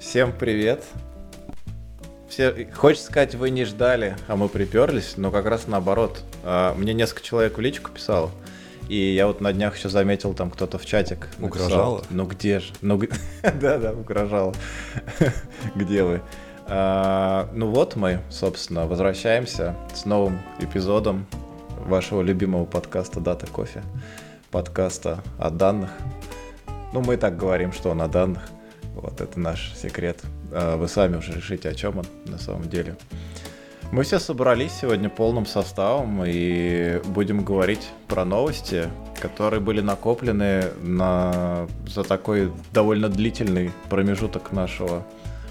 Всем привет. Все, хочется сказать, вы не ждали, а мы приперлись, но как раз наоборот. А, мне несколько человек в личку писало, и я вот на днях еще заметил, там кто-то в чатик Угрожало? Ну где же? Ну да-да, угрожало. Где вы? А, ну вот мы, собственно, возвращаемся с новым эпизодом вашего любимого подкаста «Дата кофе». Подкаста о данных. Ну, мы так говорим, что он о данных. Вот это наш секрет. А вы сами уже решите, о чем он на самом деле. Мы все собрались сегодня полным составом и будем говорить про новости, которые были накоплены на... за такой довольно длительный промежуток нашего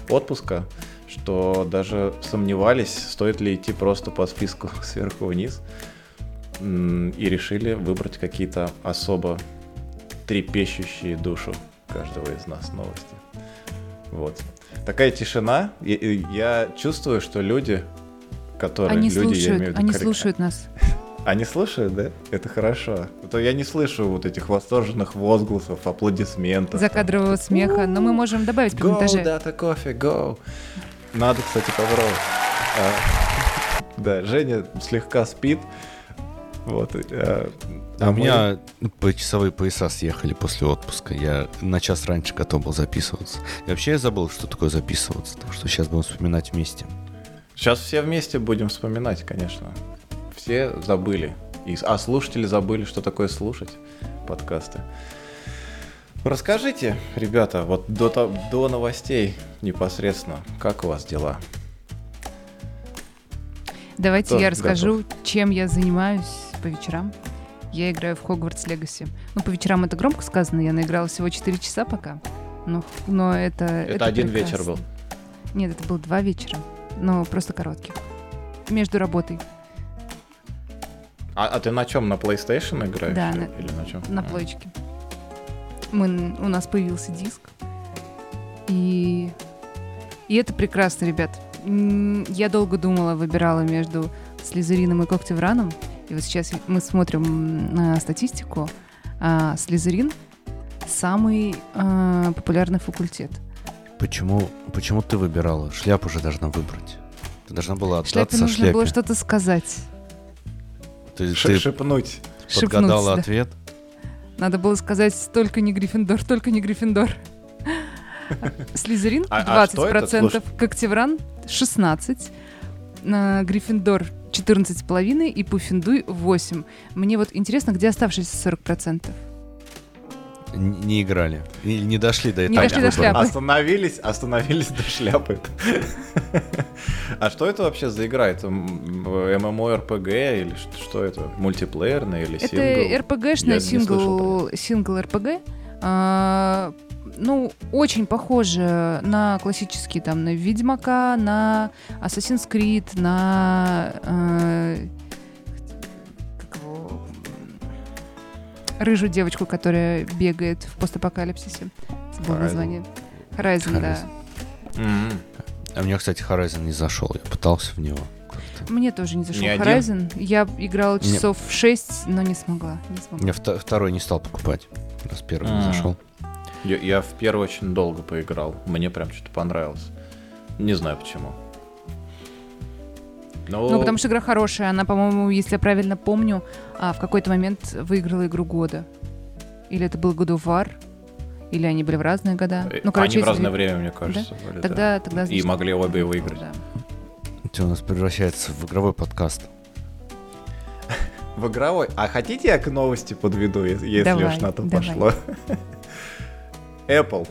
отпуска, что даже сомневались, стоит ли идти просто по списку сверху вниз, и решили выбрать какие-то особо трепещущие душу каждого из нас новости. Вот. Такая тишина. И, я чувствую, что люди, которые... Они люди, слушают, я имею в виду, они коррек- слушают нас. Они слушают, да? Это хорошо. А то я не слышу вот этих восторженных возгласов, аплодисментов. Закадрового смеха. Но мы можем добавить Go, монтаже. дата кофе, go. Надо, кстати, попробовать. А, Да, Женя слегка спит. Вот. а, А у меня по часовые пояса съехали после отпуска. Я на час раньше готов был записываться. И вообще я забыл, что такое записываться. Так что сейчас будем вспоминать вместе. Сейчас все вместе будем вспоминать, конечно. Все забыли. И, а слушатели забыли, что такое слушать подкасты. Расскажите, ребята, вот до, до новостей непосредственно, как у вас дела? Давайте Кто я расскажу, чем я занимаюсь по вечерам. Я играю в Хогвартс Легаси. Ну, по вечерам это громко сказано, я наиграла всего 4 часа пока. Но, но это... Это, один прекрасно. вечер был. Нет, это было два вечера. Но просто коротких. Между работой. А, а ты на чем? На PlayStation играешь? Да, или, на- или на чем? на плойчике. Мы, у нас появился диск. И, и это прекрасно, ребят. Я долго думала, выбирала между Слизерином и Когтевраном. И вот сейчас мы смотрим на статистику. А, Слизерин самый а, популярный факультет. Почему, почему ты выбирала? Шляпу же должна выбрать. Ты должна была Шляпе отдаться нужно шляпе. было что-то сказать. Ты, Ш- ты шепнуть. подгадала шепнуть, да. ответ. Надо было сказать только не Гриффиндор, только не Гриффиндор. Слизерин А- а что это? 20%, Когтевран 16%, а, Гриффиндор 14,5% и Пуффиндуй 8%. Мне вот интересно, где оставшиеся 40%? Н- Не играли. Или не дошли до Не дошли до шляпы. Остановились, остановились до шляпы. А что это вообще за игра? Это MMORPG или что это? Мультиплеерный или сингл? Это РПГшная Я не слышал сингл, сингл РПГ. А, ну, очень похоже на классические, там, на Ведьмака, на Assassin's Creed, на... э, как его, рыжую девочку, которая бегает в постапокалипсисе. Horizon. название. Horizon, да. М. А мне, кстати, Horizon не зашел. Я пытался в него. как-то. Мне тоже не зашел Не один? Horizon. Я играла Не. часов 6, но не смогла. Не смогла. Я вто- второй не стал покупать. Раз первый не М. зашел. Я, я в первый очень долго поиграл. Мне прям что-то понравилось. Не знаю почему. Но... Ну, потому что игра хорошая. Она, по-моему, если я правильно помню, а, в какой-то момент выиграла игру года. Или это был God of War, или они были в разные года. Э, Ну, короче, Они в разное две- время, мне кажется, были, да. Тогда, тогда И значит, могли обе выиграть. да. Это у нас превращается в игровой подкаст. В игровой. А хотите я к новости подведу, если Давай, уж на то давай. пошло? Apple.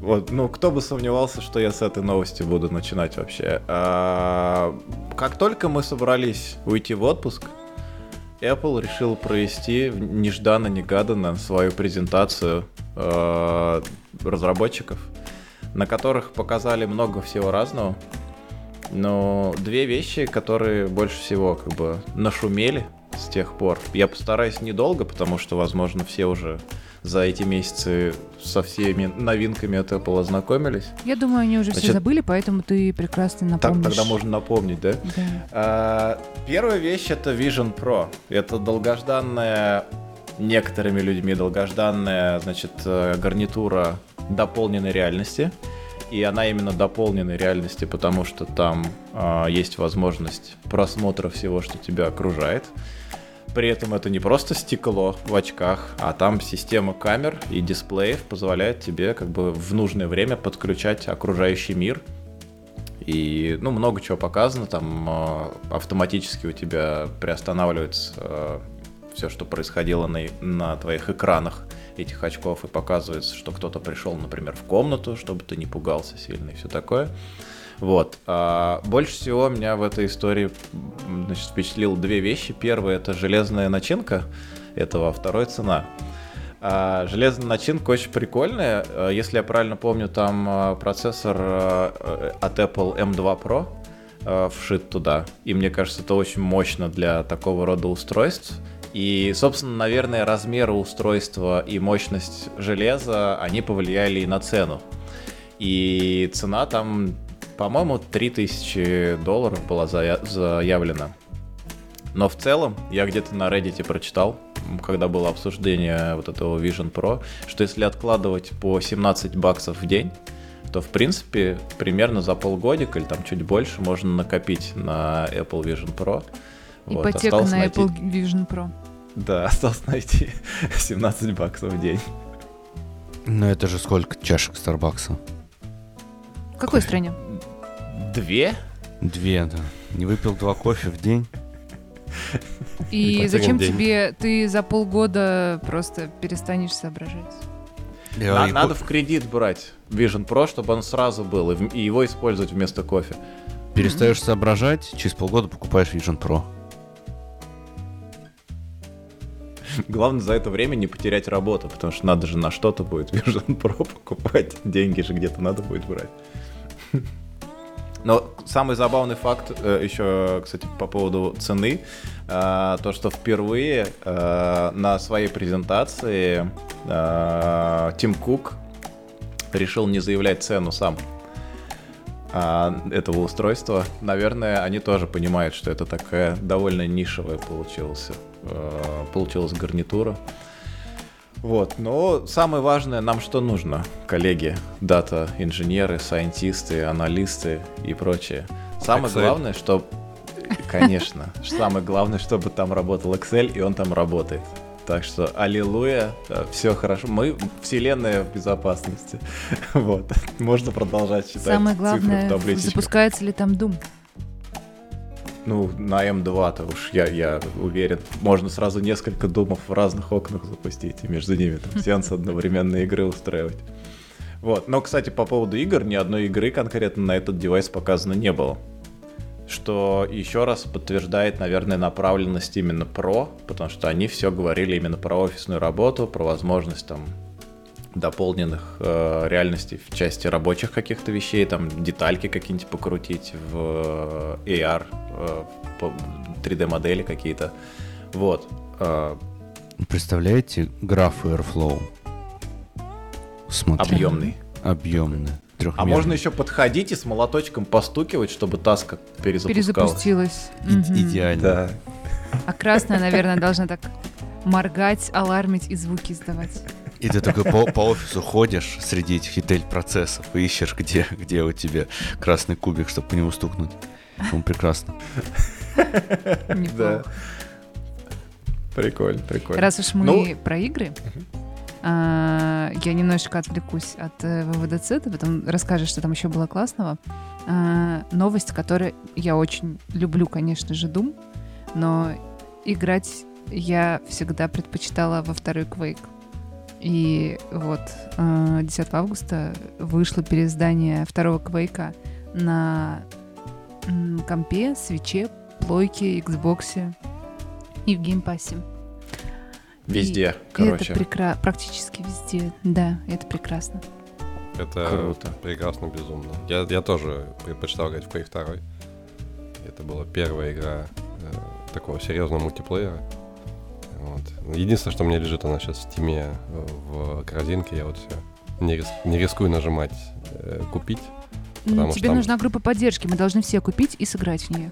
Вот, ну, кто бы сомневался, что я с этой новости буду начинать вообще. А, как только мы собрались уйти в отпуск, Apple решил провести нежданно-негаданно свою презентацию э, разработчиков, на которых показали много всего разного. Но две вещи, которые больше всего как бы нашумели с тех пор. Я постараюсь недолго, потому что, возможно, все уже за эти месяцы со всеми новинками от Apple ознакомились. Я думаю, они уже все Значит, забыли, поэтому ты прекрасно Так, напомнишь. тогда можно напомнить, да? Да. А, Первая вещь это Vision Pro. Это долгожданная некоторыми людьми долгожданная, значит, э, гарнитура дополненной реальности. И она именно дополненной реальности, потому что там э, есть возможность просмотра всего, что тебя окружает. При этом это не просто стекло в очках, а там система камер и дисплеев позволяет тебе как бы в нужное время подключать окружающий мир. И, ну, много чего показано, там э, автоматически у тебя приостанавливается э, все, что происходило на, на твоих экранах этих очков, и показывается, что кто-то пришел, например, в комнату, чтобы ты не пугался сильно и все такое. Вот. А больше всего меня в этой истории значит, впечатлило две вещи. Первое это железная начинка этого, а второе цена. А, железная начинка очень прикольная. А, если я правильно помню, там а, процессор а, от Apple M2 Pro вшит туда. И мне кажется, это очень мощно для такого рода устройств. И, собственно, наверное, размеры устройства и мощность железа, они повлияли и на цену. И цена там по-моему, 3000 долларов была заявлена. Но в целом, я где-то на Reddit прочитал, когда было обсуждение вот этого Vision Pro, что если откладывать по 17 баксов в день, то, в принципе, примерно за полгодика или там чуть больше можно накопить на Apple Vision Pro. Ипотека вот, на найти... Apple Vision Pro. Да, осталось найти 17 баксов в день. Но это же сколько чашек Старбакса? В какой стране? Две? Две, да. Не выпил два кофе в день. И зачем тебе, ты за полгода просто перестанешь соображать? На, надо в кредит брать Vision Pro, чтобы он сразу был, и его использовать вместо кофе. Перестаешь соображать, через полгода покупаешь Vision Pro. Главное за это время не потерять работу, потому что надо же на что-то будет Vision Pro покупать. Деньги же где-то надо будет брать. Но самый забавный факт э, еще, кстати, по поводу цены, э, то, что впервые э, на своей презентации Тим Кук решил не заявлять цену сам этого устройства. Наверное, они тоже понимают, что это такая довольно нишевая получилась, получилась гарнитура. Вот, но самое важное нам что нужно, коллеги, дата-инженеры, сайентисты, аналисты и прочее. Самое Excel. главное, что, конечно, самое главное, чтобы там работал Excel, и он там работает. Так что, аллилуйя, все хорошо. Мы вселенная в безопасности. Вот. Можно продолжать читать Самое главное, цифры в запускается ли там Doom? Ну, на М2-то уж я, я уверен. Можно сразу несколько думов в разных окнах запустить и между ними там сеанс одновременной игры устраивать. Вот. Но, кстати, по поводу игр, ни одной игры конкретно на этот девайс показано не было. Что еще раз подтверждает, наверное, направленность именно про, потому что они все говорили именно про офисную работу, про возможность там дополненных э, реальностей в части рабочих каких-то вещей, там детальки какие-нибудь покрутить в э, AR, э, 3D-модели какие-то. Вот. Э, Представляете граф Airflow? Смотри. Объемный. Объемный. А можно еще подходить и с молоточком постукивать, чтобы таска перезапускалась. Перезапустилась. И- идеально. Да. А красная, наверное, должна так моргать, алармить и звуки издавать. И ты такой по, по офису ходишь среди этих ETL-процессов и ищешь, где, где у тебя красный кубик, чтобы по нему стукнуть. Он прекрасно. Да. Прикольно, прикольно. Раз уж мы ну... про игры, а, я немножечко отвлекусь от э, ВВДЦ, ты потом расскажешь, что там еще было классного. А, новость, которую я очень люблю, конечно же, Doom, но играть я всегда предпочитала во второй Quake. И вот 10 э, августа вышло переиздание второго Квейка на компе, Switch е, плойке, Xbox и в Game Pass е. Везде, и короче. Это прекра... практически везде, да, это прекрасно. Это Круто. прекрасно, безумно. Я, я тоже предпочитал играть в Quake 2. Это была первая игра э, такого серьезного мультиплеера. Вот. Единственное, что мне лежит, она сейчас в Steam е э, в корзинке, я вот все не, рис, не рискую нажимать э, купить. Ну, тебе там... нужна группа поддержки, мы должны все купить и сыграть в нее.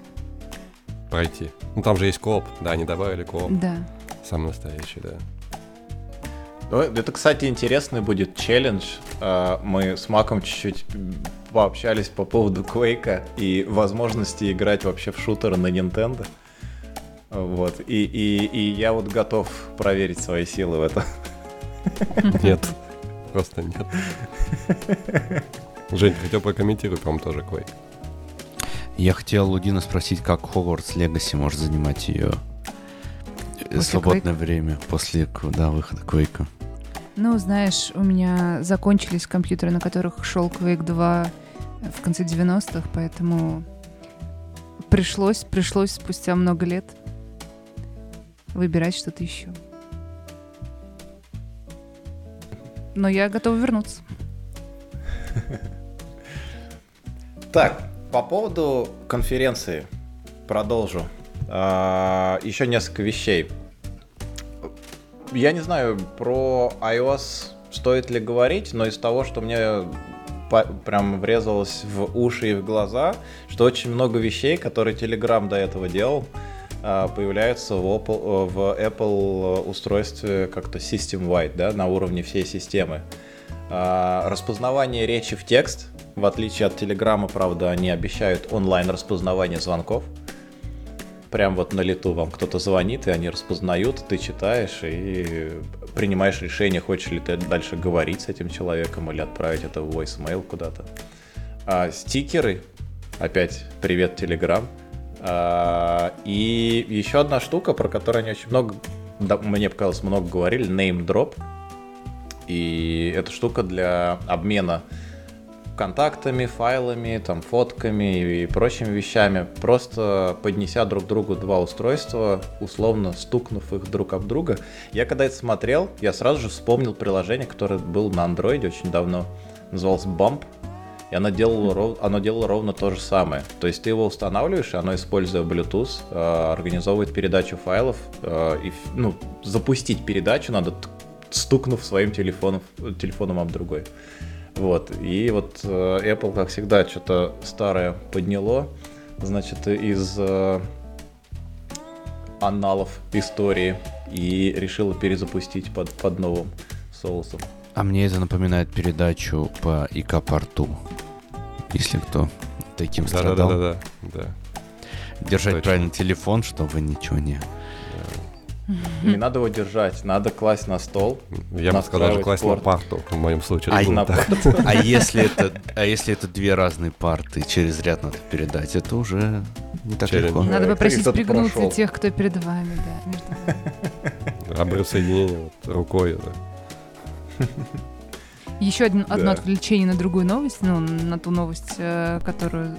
Пройти. Ну там же есть co-op, да, они добавили co-op. Да. Самый настоящий, да. Ну, это, кстати, интересный будет челлендж. А, мы с Маком чуть-чуть пообщались по поводу Квейка и возможности играть вообще в шутеры на Nintendo. Вот. И, и, и я вот готов проверить свои силы в этом. Нет. Просто нет. Жень, хотел прокомментировать, по-моему, тоже Quake. Я хотел у Дина спросить, как Хогвартс Легаси может занимать ее после свободное Quake? время после да, выхода Квейка. Ну, знаешь, у меня закончились компьютеры, на которых шел Quake 2 в конце 90-х, поэтому пришлось, пришлось спустя много лет выбирать что-то еще. Но я готова вернуться. Так, по поводу конференции продолжу. А, еще несколько вещей. Я не знаю, про iOS стоит ли говорить, но из того, что мне прям врезалось в уши и в глаза, что очень много вещей, которые Telegram до этого делал, появляются в Apple, в Apple устройстве как-то system-wide, да, на уровне всей системы. А, распознавание речи в текст, в отличие от Телеграма, правда, они обещают онлайн распознавание звонков. Прям вот на лету вам кто-то звонит, и они распознают, ты читаешь и принимаешь решение, хочешь ли ты дальше говорить с этим человеком или отправить это в voicemail куда-то. А стикеры, опять привет Телеграм. А, и еще одна штука, про которую они очень много, да, мне показалось, много говорили, name drop. И эта штука для обмена контактами, файлами, там, фотками и прочими вещами, просто поднеся друг другу два устройства, условно стукнув их друг об друга. Я когда это смотрел, я сразу же вспомнил приложение, которое было на андроиде очень давно, называлось Bump, и оно делало, оно делало ровно то же самое. То есть ты его устанавливаешь, и оно, используя Bluetooth, э, организовывает передачу файлов. Э, и, ну, запустить передачу надо, стукнув своим телефоном, телефоном об другой. Вот. И вот э, Apple, как всегда, что-то старое подняло. Значит, из аналов истории и решила перезапустить под, под новым соусом. А мне это напоминает передачу по ИК-порту, если кто таким страдал. Да-да-да. да. Держать Точно. правильно телефон, чтобы ничего не... Не надо его держать, надо класть на стол. Я бы сказал, даже класть порт. на парту, в моем случае. А, на а, если это, а если это две разные парты, через ряд надо передать, это уже не так Челлендж. легко. Надо попросить пригнуться прошел. тех, кто перед вами, да. Между... Обрыв соединения вот, рукой, да. Еще одно, да. одно отвлечение на другую новость, ну, на ту новость, э, которую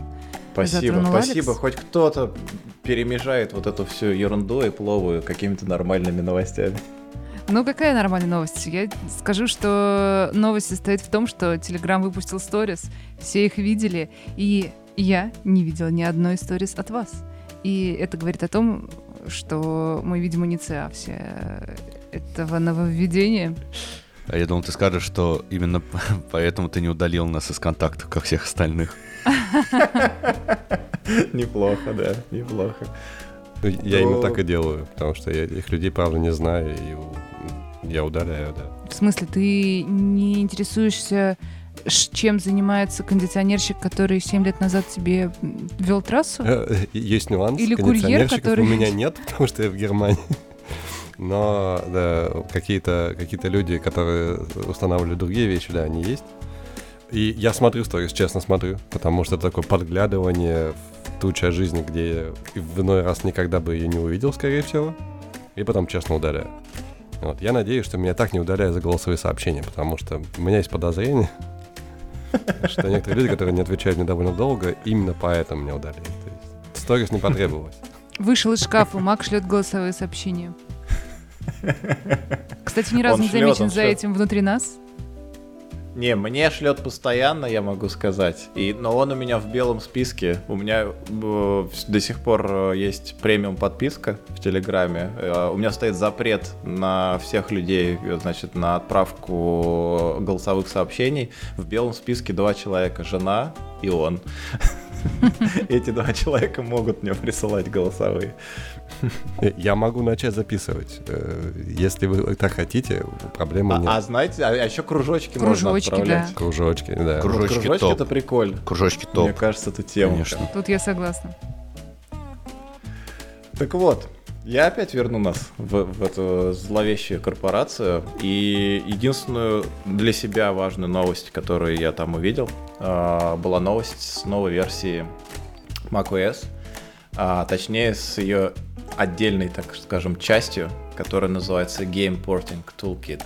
Спасибо, спасибо. Алекс. Хоть кто-то перемежает вот эту всю ерунду и пловую какими-то нормальными новостями. Ну, какая нормальная новость? Я скажу, что новость состоит в том, что Telegram выпустил сторис, все их видели, и я не видела ни одной сторис от вас. И это говорит о том, что мы, видимо, не все этого нововведения. А я думал, ты скажешь, что именно поэтому ты не удалил нас из контактов, как всех остальных. Неплохо, да, неплохо. Ну, я именно так и делаю, потому что я их людей, правда, не знаю, и я удаляю, да. В смысле, ты не интересуешься, чем занимается кондиционерщик, который 7 лет назад тебе вел трассу? Э, есть нюанс. Или курьер, который... у меня нет, потому что я в Германии но да, какие-то какие люди, которые устанавливают другие вещи, да, они есть. И я смотрю сторис, честно смотрю, потому что это такое подглядывание в ту часть жизни, где я в иной раз никогда бы ее не увидел, скорее всего, и потом честно удаляю. Вот. Я надеюсь, что меня так не удаляют за голосовые сообщения, потому что у меня есть подозрение, что некоторые люди, которые не отвечают мне довольно долго, именно поэтому меня удаляют. Сторис не потребовалось. Вышел из шкафа, Мак шлет голосовые сообщения. Кстати, ни разу не замечен за этим внутри нас. Не, мне шлет постоянно, я могу сказать. И, но он у меня в белом списке. У меня э, до сих пор э, есть премиум подписка в Телеграме. Э, у меня стоит запрет на всех людей, значит, на отправку голосовых сообщений. В белом списке два человека, жена и он. Эти два человека могут мне присылать голосовые. Я могу начать записывать. Э, если вы так хотите, проблемы а, нет. А знаете, а, а еще кружочки, можно отправлять. Кружочки, да. Кружочки, кружочки это прикольно. Кружочки топ. Мне кажется, это тема. Конечно. Тут я согласна. Так вот, я опять верну нас в, в эту зловещую корпорацию. И единственную для себя важную новость, которую я там увидел, а, была новость с новой версии macOS. А, точнее, с ее отдельной, так скажем, частью, которая называется Game Porting Toolkit.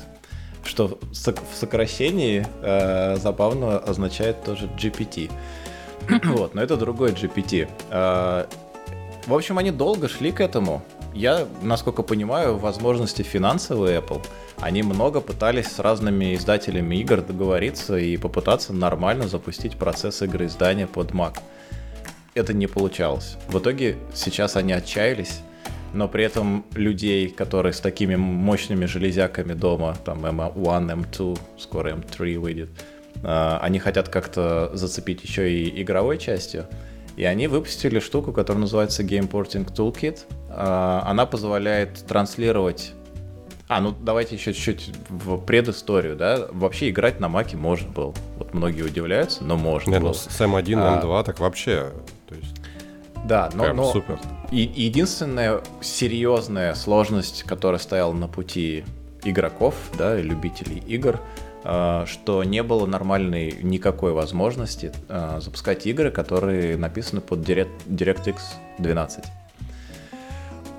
Что в сокращении э, забавно означает тоже GPT. вот, но это другой GPT. Э, в общем, они долго шли к этому я, насколько понимаю, возможности финансовые Apple, они много пытались с разными издателями игр договориться и попытаться нормально запустить процесс игры издания под Mac. Это не получалось. В итоге сейчас они отчаялись, но при этом людей, которые с такими мощными железяками дома, там M1, M2, скоро M3 выйдет, а, они хотят как-то зацепить еще и игровой частью. И они выпустили штуку, которая называется Game Porting Toolkit. А, она позволяет транслировать а, ну давайте еще чуть-чуть в предысторию, да. Вообще играть на маке можно было. Вот многие удивляются, но можно Не, было. Ну, с M1, M2 а, так вообще. То есть, да, но, но супер. И, единственная серьезная сложность, которая стояла на пути игроков, да, любителей игр, что не было нормальной никакой возможности э, запускать игры, которые написаны под DirectX 12.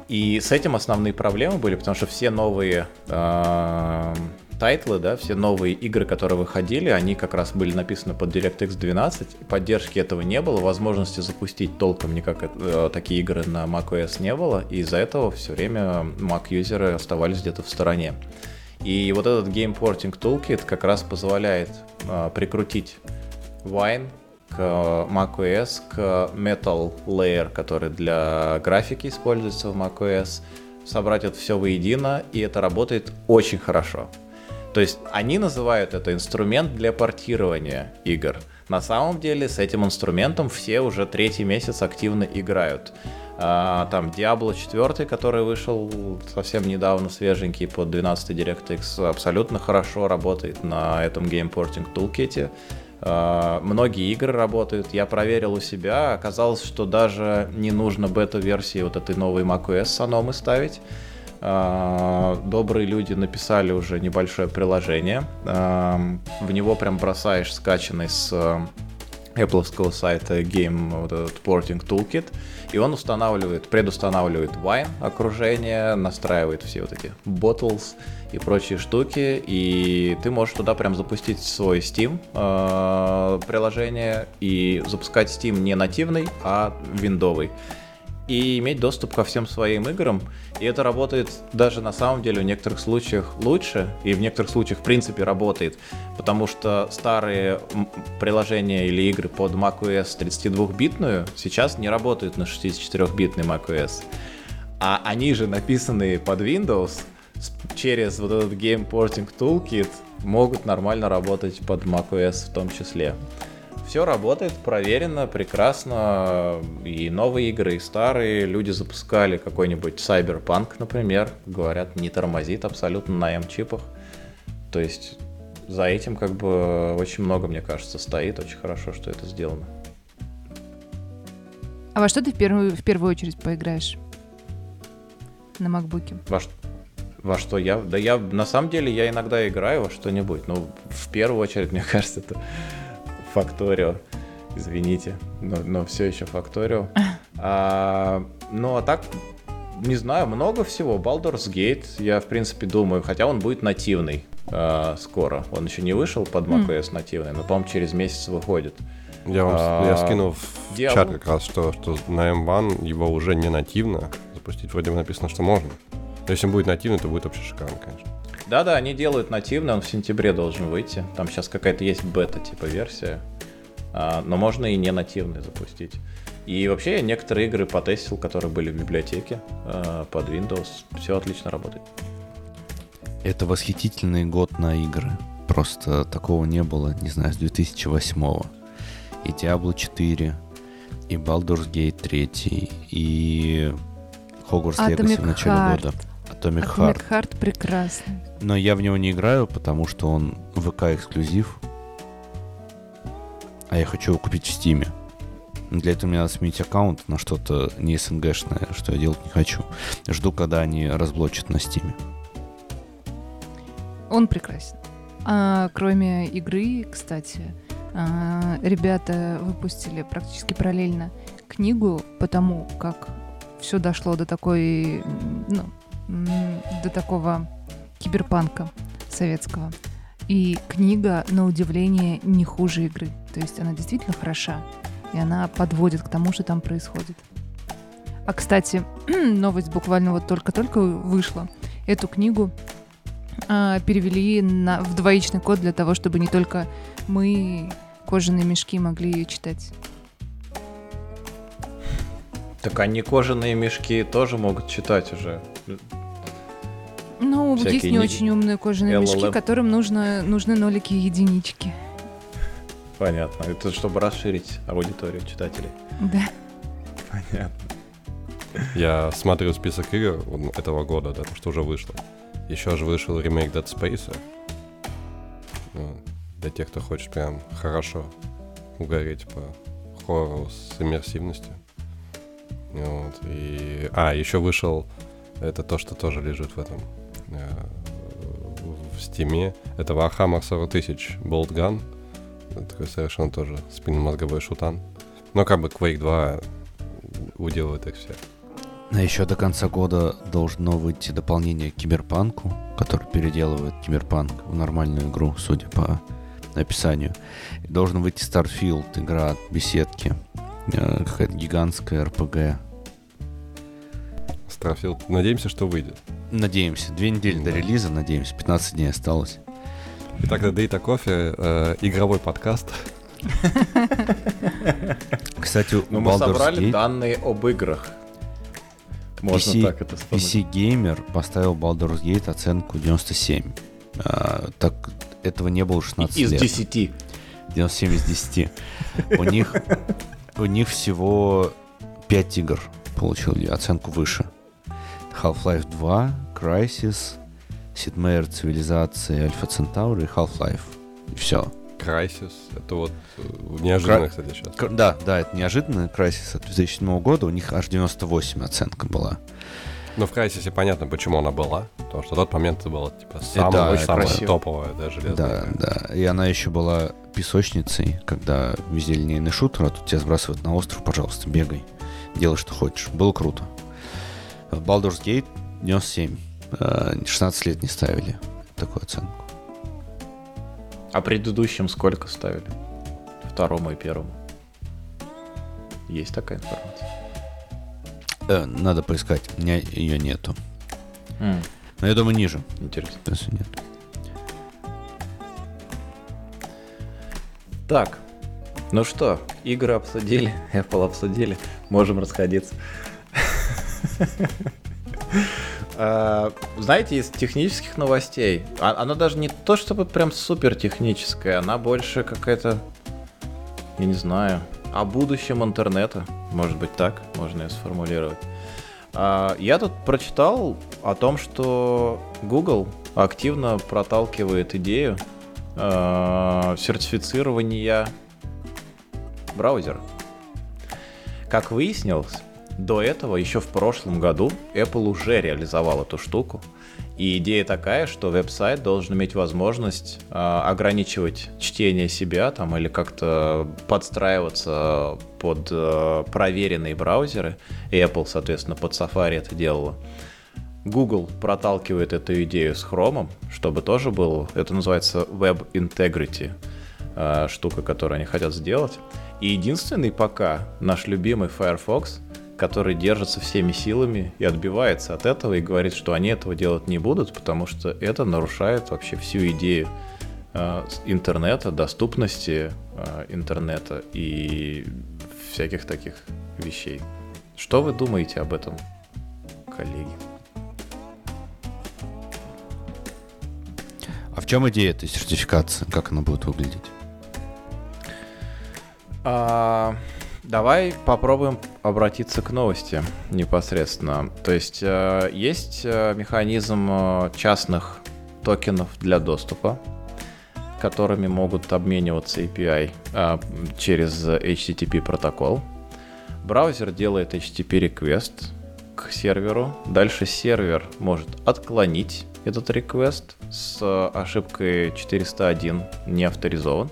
И с этим основные проблемы были, потому что все новые э, title ы, да, все новые игры, которые выходили, они как раз были написаны под DirectX 12. Поддержки этого не было, возможности запустить толком никак э, такие игры на macOS не было, и из-за этого все время Mac-юзеры оставались где-то в стороне. И вот этот Game Porting Toolkit как раз позволяет э, прикрутить Wine к macOS, к Metal Layer, который для графики используется в macOS, собрать это все воедино, и это работает очень хорошо. То есть они называют это инструмент для портирования игр. На самом деле с этим инструментом все уже третий месяц активно играют. А, там Diablo 4, который вышел совсем недавно, свеженький под 12 DirectX, абсолютно хорошо работает на этом Porting Toolkit. А, многие игры работают. Я проверил у себя, оказалось, что даже не нужно бета-версии вот этой новой macOS Sonoma ставить. А, добрые люди написали уже небольшое приложение. В него прям бросаешь скачанный с Apple сайта Game вот этот Porting Toolkit, и он устанавливает, предустанавливает Wine окружение, настраивает все вот эти bottles и прочие штуки, и ты можешь туда прям запустить свой Steam э, приложение и запускать Steam не нативный, а виндовый и иметь доступ ко всем своим играм. И это работает даже на самом деле в некоторых случаях лучше, и в некоторых случаях в принципе работает, потому что старые приложения или игры под macOS 32-битную сейчас не работают на 64-битной macOS. А они же написанные под Windows через вот этот Game Porting Toolkit могут нормально работать под macOS в том числе все работает, проверено, прекрасно. И новые игры, и старые. Люди запускали какой-нибудь Cyberpunk, например. Говорят, не тормозит абсолютно на M-чипах. То есть за этим как бы очень много, мне кажется, стоит. Очень хорошо, что это сделано. А во что ты в первую, в первую очередь поиграешь? На макбуке? Во, во что я? Да я, на самом деле, я иногда играю во что-нибудь. Но в первую очередь, мне кажется, это Факторио. Извините, но, но все еще Факторио. А, ну а так, не знаю, много всего. Baldur's Gate, я в принципе думаю, хотя он будет нативный а, скоро. Он еще не вышел под macOS mm. нативный, но, по-моему, через месяц выходит. Я, вам, а, я скинул в Diablo... чат как раз, что, что на M1 его уже не нативно запустить. Вроде бы написано, что можно. Но если он будет нативный, то будет вообще шикарно, конечно. Да-да, они делают нативно, он в сентябре должен выйти. Там сейчас какая-то есть бета типа версия. А, но можно и не нативный запустить. И вообще я некоторые игры потестил, которые были в библиотеке а, под Windows. Все отлично работает. Это восхитительный год на игры. Просто такого не было, не знаю, с 2008 -го. И Diablo 4, И Baldur's Gate 3, и Hogwarts Atomic Legacy в начале Heart. года. Atomic, Atomic Heart. Heart прекрасный. Но я в него не играю, потому что он ВК-эксклюзив. А я хочу его купить в Стиме. Для этого мне надо сменить аккаунт на что-то не СНГшное, что я делать не хочу. Жду, когда они разблочат на Стиме. Он прекрасен. А, кроме игры, кстати, а, ребята выпустили практически параллельно книгу по тому, как все дошло до такой, ну, до такого киберпанка советского. И книга, на удивление, не хуже игры. То есть она действительно хороша, и она подводит к тому, что там происходит. А, кстати, новость буквально вот только-только вышла. Эту книгу а, перевели на, в двоичный код для того, чтобы не только мы, кожаные мешки, могли ее читать. Так они кожаные мешки тоже могут читать уже. Ну, Всякие есть не не- очень умные кожаные LLM. мешки, которым нужно, нужны нолики и единички. Понятно. Это чтобы расширить аудиторию читателей. Да. Понятно. Я смотрю список игр этого года, да, что уже вышло. Еще же вышел ремейк Dead Space. Ну, для тех, кто хочет прям хорошо угореть по хоррору с иммерсивностью. Вот, и... А, еще вышел, это то, что тоже лежит в этом, э, в стиме. Это Warhammer 40 тысяч Bolt Gun. Такой совершенно тоже спинномозговой шутан. Но как бы Quake 2 уделывает их все. А еще до конца года должно выйти дополнение к Киберпанку, который переделывает Киберпанк в нормальную игру, судя по описанию. И должен выйти Starfield, игра от беседки. Э, Какая-то гигантская РПГ. Starfield. Надеемся, что выйдет. Надеемся. Две недели до Да. релиза, надеемся. 15 дней осталось. Итак, это Дейта Кофе, э, игровой подкаст. Кстати, у Но мы собрали Gate данные об играх. Можно PC так это вспомнить. PC Gamer поставил Baldur's Gate оценку 97. А, так этого не было 16 Из лет. 10. 97 из 10. У них, у них всего 5 игр получили оценку выше. Half-Life 2, Crysis, Sid Meier, Цивилизация, Альфа Центавр и Half-Life. И все. Crysis. Это вот э, неожиданно, кстати, сейчас. Да, да, это неожиданно. Crysis от 2007 года. У них аж 98 оценка была. Но в Crysis понятно, почему она была. Потому что в тот момент это было типа самая, да, красиво. топовая, да, железная. Да, да. И она еще была песочницей, когда везде линейный шутер, а тут тебя сбрасывают на остров, пожалуйста, бегай, делай, что хочешь. Было круто. Baldur's Gate 97. Э, 16 лет не ставили такую оценку. А предыдущим сколько ставили? Второму и первому. Есть такая информация? Э, надо поискать. У меня ее нету. М, Но я думаю, ниже. Интересно. Если нет. Так, ну что, игры обсудили, Apple обсудили, можем расходиться. А, Знаете, из технических новостей, а- она даже не то чтобы прям супер техническая, она больше какая-то, я не знаю, о будущем интернета, может быть так, можно ее сформулировать. А, Я тут прочитал о том, что Google активно проталкивает идею э, сертифицирования браузера. Как выяснилось, до этого, еще в прошлом году, Apple уже реализовал эту штуку. И идея такая, что веб-сайт должен иметь возможность э, ограничивать чтение себя там, или как-то подстраиваться под э, проверенные браузеры. Apple, соответственно, под Safari это делала. Google проталкивает эту идею с Chrome, чтобы тоже был, это называется Web Integrity, э, штука, которую они хотят сделать. И единственный пока наш любимый Firefox, который держится всеми силами и отбивается от этого и говорит, что они этого делать не будут, потому что это нарушает вообще всю идею э, интернета, доступности э, интернета и всяких таких вещей. Что вы думаете об этом, коллеги? А в чем идея этой сертификации? Как она будет выглядеть? А, Давай попробуем обратиться к новости непосредственно. То есть э, есть э, механизм э, частных токенов для доступа, которыми могут обмениваться API э, через HTTP протокол. Браузер делает HTTP request к серверу. Дальше сервер может отклонить этот request с ошибкой 401 не авторизован.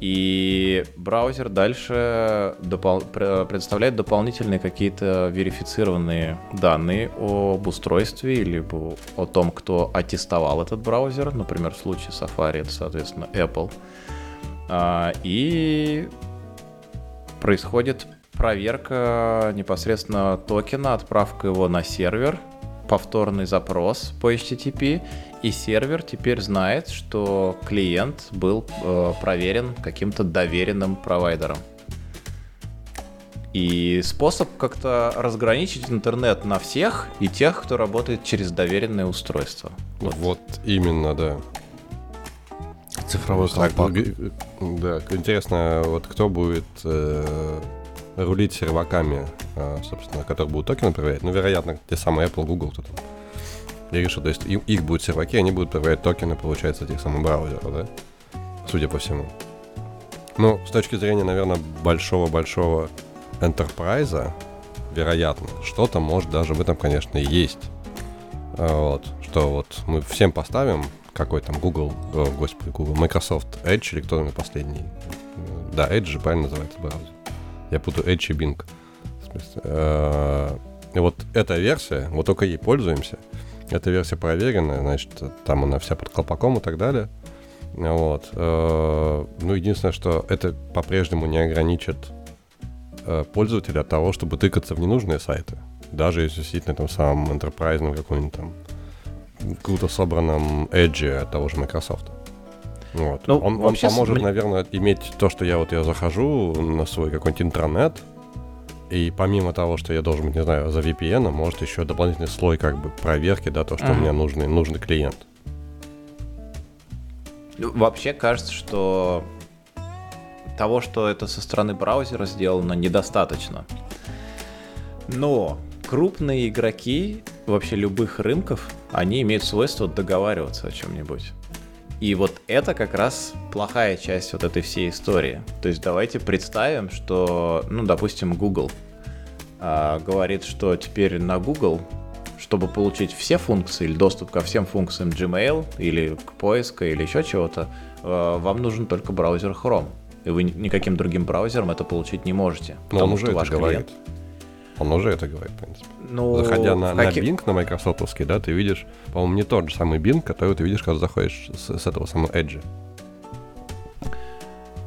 И браузер дальше допол- предоставляет дополнительные какие-то верифицированные данные об устройстве либо о том, кто аттестовал этот браузер. Например, в случае Safari это, соответственно, Apple. А, и происходит проверка непосредственно токена, отправка его на сервер, повторный запрос по HTTP, и сервер теперь знает, что клиент был э, проверен каким-то доверенным провайдером. И способ как-то разграничить интернет на всех и тех, кто работает через доверенное устройство. Вот, вот именно, да. Цифровой колпак. Да, интересно, вот кто будет э, рулить серваками, э, собственно, которые будут токены проверять. Ну, вероятно, те самые Apple, Google, кто там я решил, то есть их будут серваки, они будут проверять токены, получается, этих самых браузеров, да? Судя по всему. Ну, с точки зрения, наверное, большого-большого enterprise, вероятно, что-то может даже в этом, конечно, и есть. А, вот, что вот мы всем поставим какой там Google, о, господи, Google, Microsoft Edge или кто там последний? Да, Edge же правильно называется браузер. Я путаю Edge и Bing. А, и вот эта версия, вот только ей пользуемся, эта версия проверенная, значит, там она вся под колпаком и так далее. Вот. Э, ну, единственное, что это по-прежнему не ограничит э, пользователя от того, чтобы тыкаться в ненужные сайты. Даже если действительно там самым enterprise какой-нибудь там круто собранном Edge от того же Microsoft. Вот. Ну, он, он поможет, мне... наверное, иметь то, что я вот я захожу на свой какой-нибудь интернет, и помимо того, что я должен быть, не знаю, за VPN, может еще дополнительный слой как бы проверки, да, то, что uh-huh. у меня нужный, нужный клиент. Ну, вообще кажется, что того, что это со стороны браузера сделано, недостаточно. Но крупные игроки вообще любых рынков, они имеют свойство договариваться о чем-нибудь. И вот это как раз плохая часть вот этой всей истории. То есть давайте представим, что, ну, допустим, Google а, говорит, что теперь на Google, чтобы получить все функции или доступ ко всем функциям Gmail или к поиску или еще чего-то, а, вам нужен только браузер Chrome. И вы никаким другим браузером это получить не можете. Но он уже это ваш говорит. Он уже это говорит, в принципе. Ну, Заходя на, на каких... Bing, на майкрософтовский, да, ты видишь, по-моему, не тот же самый Bing, который ты видишь, когда заходишь с, с этого самого Edge.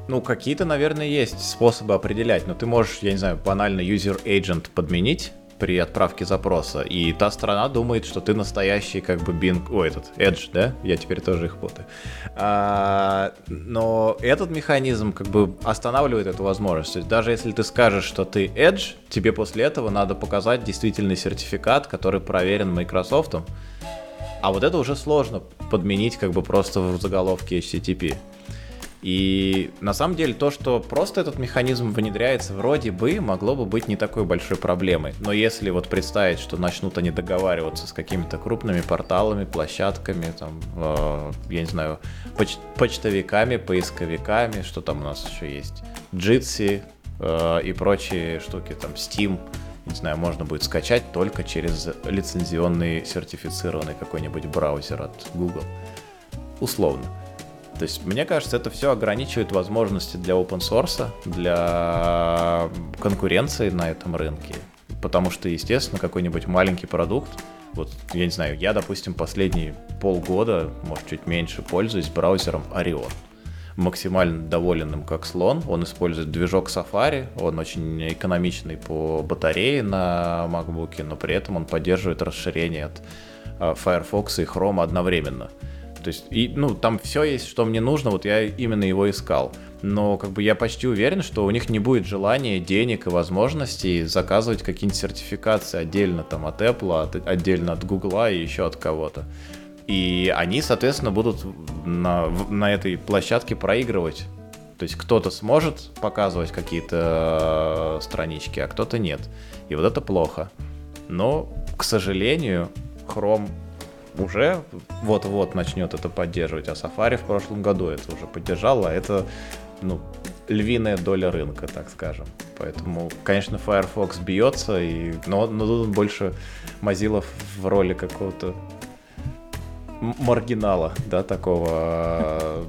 Ну, какие-то, наверное, есть способы определять, но ты можешь, я не знаю, банально user agent подменить при отправке запроса, и та сторона думает, что ты настоящий как бы Bing, ой, этот Edge, да? Я теперь тоже их путаю. А, но этот механизм как бы останавливает эту возможность. То есть даже если ты скажешь, что ты Edge, тебе после этого надо показать действительный сертификат, который проверен Microsoft. А вот это уже сложно подменить как бы просто в заголовке HTTP. И на самом деле то, что просто этот механизм внедряется, вроде бы могло бы быть не такой большой проблемой. Но если вот представить, что начнут они договариваться с какими-то крупными порталами, площадками, там, э, я не знаю, поч- почтовиками, поисковиками, что там у нас еще есть, Jitsi э, и прочие штуки, там, Steam, не знаю, можно будет скачать только через лицензионный сертифицированный какой-нибудь браузер от Google. Условно. То есть, мне кажется, это все ограничивает возможности для open source, для конкуренции на этом рынке. Потому что, естественно, какой-нибудь маленький продукт, вот, я не знаю, я, допустим, последние полгода, может, чуть меньше, пользуюсь браузером Orion. Максимально доволен им как слон. Он использует движок Safari, он очень экономичный по батарее на MacBook, но при этом он поддерживает расширение от а, Firefox и Chrome одновременно. То есть, и, ну, там все есть, что мне нужно, вот я именно его искал. Но как бы я почти уверен, что у них не будет желания, денег и возможностей заказывать какие-нибудь сертификации отдельно там от Apple, от, отдельно от Google и еще от кого-то. И они, соответственно, будут на, на этой площадке проигрывать. То есть кто-то сможет показывать какие-то э, странички, а кто-то нет. И вот это плохо. Но, к сожалению, Chrome уже вот-вот начнет это поддерживать, а Safari в прошлом году это уже поддержал, а это, ну, львиная доля рынка, так скажем. Поэтому, конечно, Firefox бьется, и, но, но тут больше Mozilla в роли какого-то маргинала, да, такого,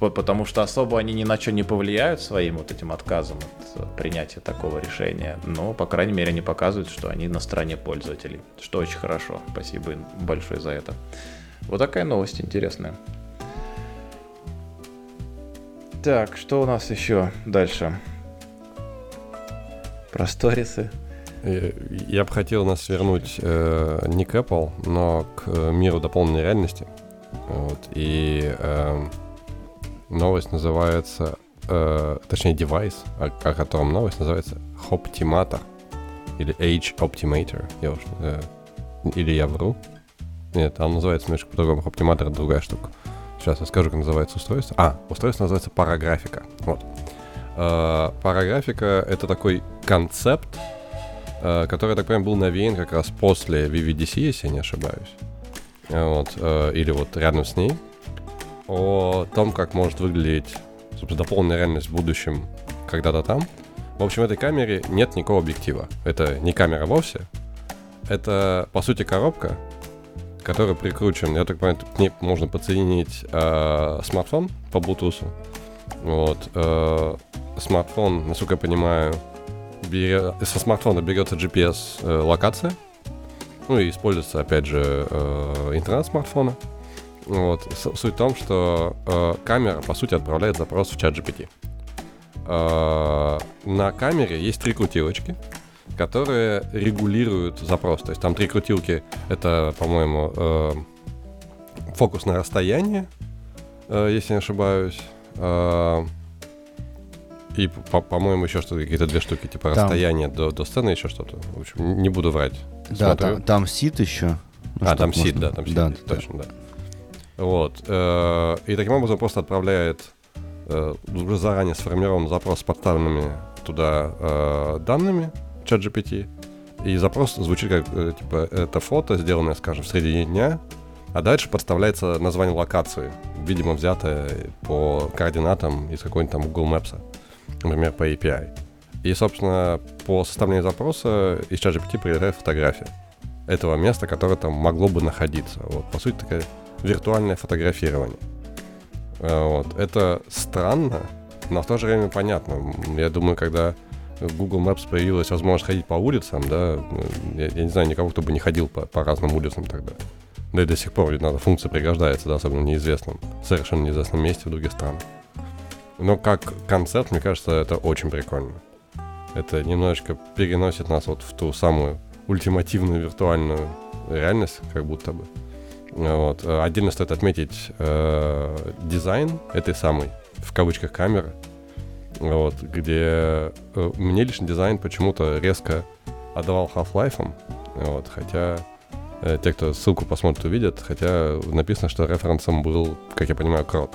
потому что особо они ни на что не повлияют своим вот этим отказом от принятия такого решения, но, по крайней мере, они показывают, что они на стороне пользователей, что очень хорошо. Спасибо им большое за это. Вот такая новость интересная. Так, что у нас еще дальше? Про сторисы. Э, я бы хотел нас вернуть э, не к Apple, но к миру дополненной реальности. Вот. И э, новость называется, э, точнее, девайс, о, о котором новость называется Hoptimator или Age Optimator. Я уж, э, или я вру. Нет, он называется немножко по-другому. Optimator — это другая штука. Сейчас я скажу, как называется устройство. А, устройство называется параграфика. Вот. Э, параграфика — это такой концепт, Э, который, я так понимаю, был навеян как раз после VVDC, если я не ошибаюсь. Вот, э, или вот рядом с ней. О том, как может выглядеть, собственно, дополненная реальность в будущем когда-то там. В общем, в этой камере нет никакого объектива. Это не камера вовсе. Это, по сути, коробка, которая прикручен. Я так понимаю, к ней можно подсоединить э, смартфон по Bluetooth. Вот. Э, смартфон, насколько я понимаю, берет, со смартфона берется GPS-локация, э, ну и используется, опять же, э, интернет смартфона. Вот. Суть в том, что э, камера, по сути, отправляет запрос в чат GPT. Э, на камере есть три крутилочки, которые регулируют запрос. То есть там три крутилки — это, по-моему, э, фокус на расстояние, э, если не ошибаюсь, э, и, по-моему, еще что-то, какие-то две штуки, типа там... расстояние до, до сцены, еще что-то. В общем, не буду врать. Да, там, там сид еще. Ну, а, там сид, да, там сид, да, точно, да. да. Вот. Э, и таким образом просто отправляет э, уже заранее сформированный запрос с подставленными туда э, данными чат GPT. И запрос звучит как, типа, это фото, сделанное, скажем, в середине дня, а дальше подставляется название локации, видимо, взятое по координатам из какой-нибудь там Google Maps например, по API. И, собственно, по составлению запроса из ChatGPT прилетает фотография этого места, которое там могло бы находиться. Вот, по сути, такое виртуальное фотографирование. Э, вот. Это странно, но в то же время понятно. Я думаю, когда Google Maps появилась возможность ходить по улицам, да, я, я не знаю никого, кто бы не ходил по, по разным улицам тогда. Да и до сих пор, ведь надо, функция пригождается, да, особенно в неизвестном, совершенно неизвестном месте в других странах. Но как концепт, мне кажется, это очень прикольно. Это немножечко переносит нас вот в ту самую ультимативную виртуальную реальность, как будто бы. Вот. Отдельно стоит отметить э, дизайн этой самой, в кавычках, камеры. Вот, где э, мне лично дизайн почему-то резко отдавал Half-Life. Вот, хотя э, те, кто ссылку посмотрит, увидят, хотя написано, что референсом был, как я понимаю, крот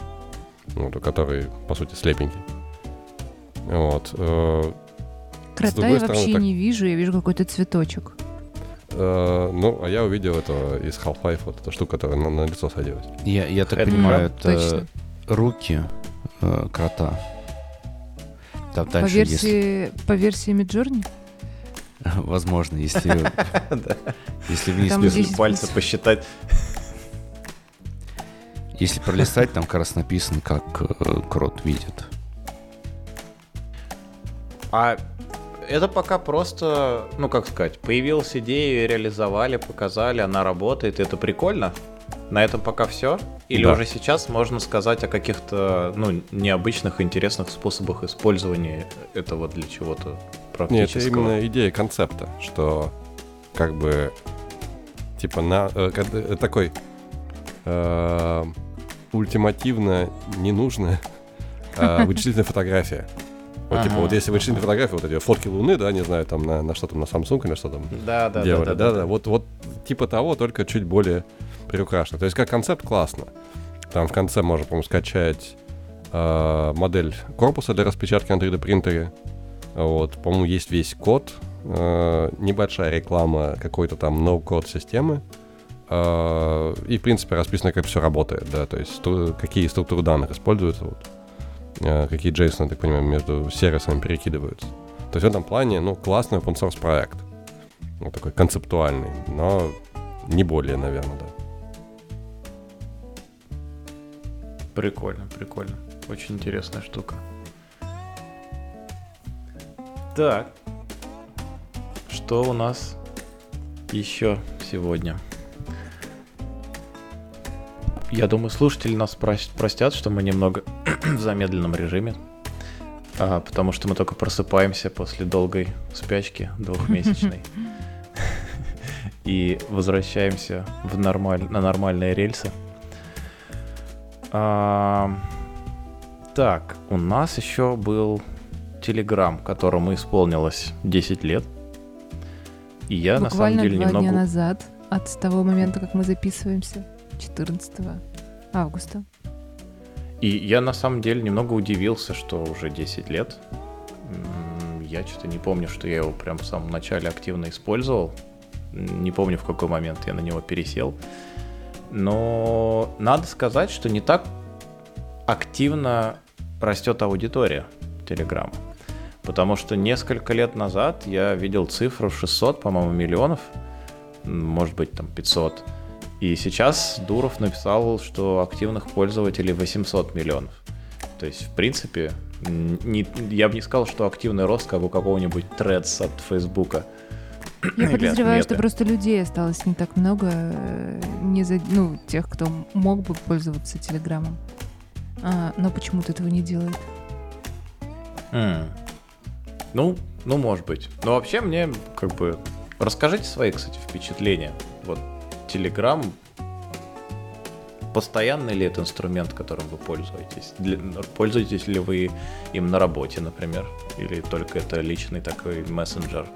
ну, который, по сути, слепенький. Вот. Э, Крота я вообще так... не вижу, я вижу какой-то цветочек. Uh, ну, а я увидел этого из Half-Life, вот эта штука, которая на, на лицо садилась. Я, я так это понимаю, это точно. руки э, крота. Там по, версии, есть... по версии Midjourney? Возможно, если, если вниз без пальца посчитать. Если пролистать, там как раз написано, как э, крот видит. А это пока просто, ну как сказать, появилась идея, реализовали, показали, она работает, это прикольно. На этом пока все? Или да. уже сейчас можно сказать о каких-то ну, необычных, интересных способах использования этого для чего-то практического? Нет, это именно идея концепта, что как бы типа на э, э такой э, ультимативно ненужная а, вычислительная фотография. Вот, типа, вот если вычислительная фотография, вот эти фотки Луны, да, не знаю, там на, на что там, на Samsung или что там да, да, делали, да, да, да, да, вот, вот типа того, только чуть более приукрашено. То есть как концепт классно. Там в конце можно, по-моему, скачать э, модель корпуса для распечатки на 3D принтере. Вот, по-моему, есть весь код, э, небольшая реклама какой-то там no-код системы. Э, и, в принципе, расписано, как все работает, да, то есть стру- какие структуры данных используются, вот, э, какие JSON, так понимаю, между сервисами перекидываются. То есть в этом плане, ну, классный open source проект. Вот такой концептуальный, но не более, наверное, да. Прикольно, прикольно. Очень интересная штука. Так. Что у нас еще сегодня? Я думаю, слушатели нас простят, что мы немного в замедленном режиме. А, потому что мы только просыпаемся после долгой спячки двухмесячной. И возвращаемся в нормаль... на нормальные рельсы. А, так, у нас еще был Телеграм, которому исполнилось 10 лет. И я Буквально на самом деле два немного... дня назад, от того момента, как мы записываемся, 14 августа. И я на самом деле немного удивился, что уже 10 лет. Я что-то не помню, что я его прям в самом начале активно использовал. Не помню, в какой момент я на него пересел. Но надо сказать, что не так активно растет аудитория Telegram. Потому что несколько лет назад я видел цифру 600, по-моему, миллионов, может быть, там 500. И сейчас Дуров написал, что активных пользователей 800 миллионов. То есть, в принципе, не, я бы не сказал, что активный рост, как у какого-нибудь Threads от Фейсбука. Я подозреваю, что просто людей осталось не так много, э, не за, ну, тех, кто мог бы пользоваться Телеграмом. А, но почему-то этого не делает. Mm. Ну, ну, может быть. Но вообще мне, как бы, расскажите свои, кстати, впечатления. Вот Telegram постоянный ли это инструмент, которым вы пользуетесь? Для, пользуетесь ли вы им на работе, например? Или только это личный такой мессенджер?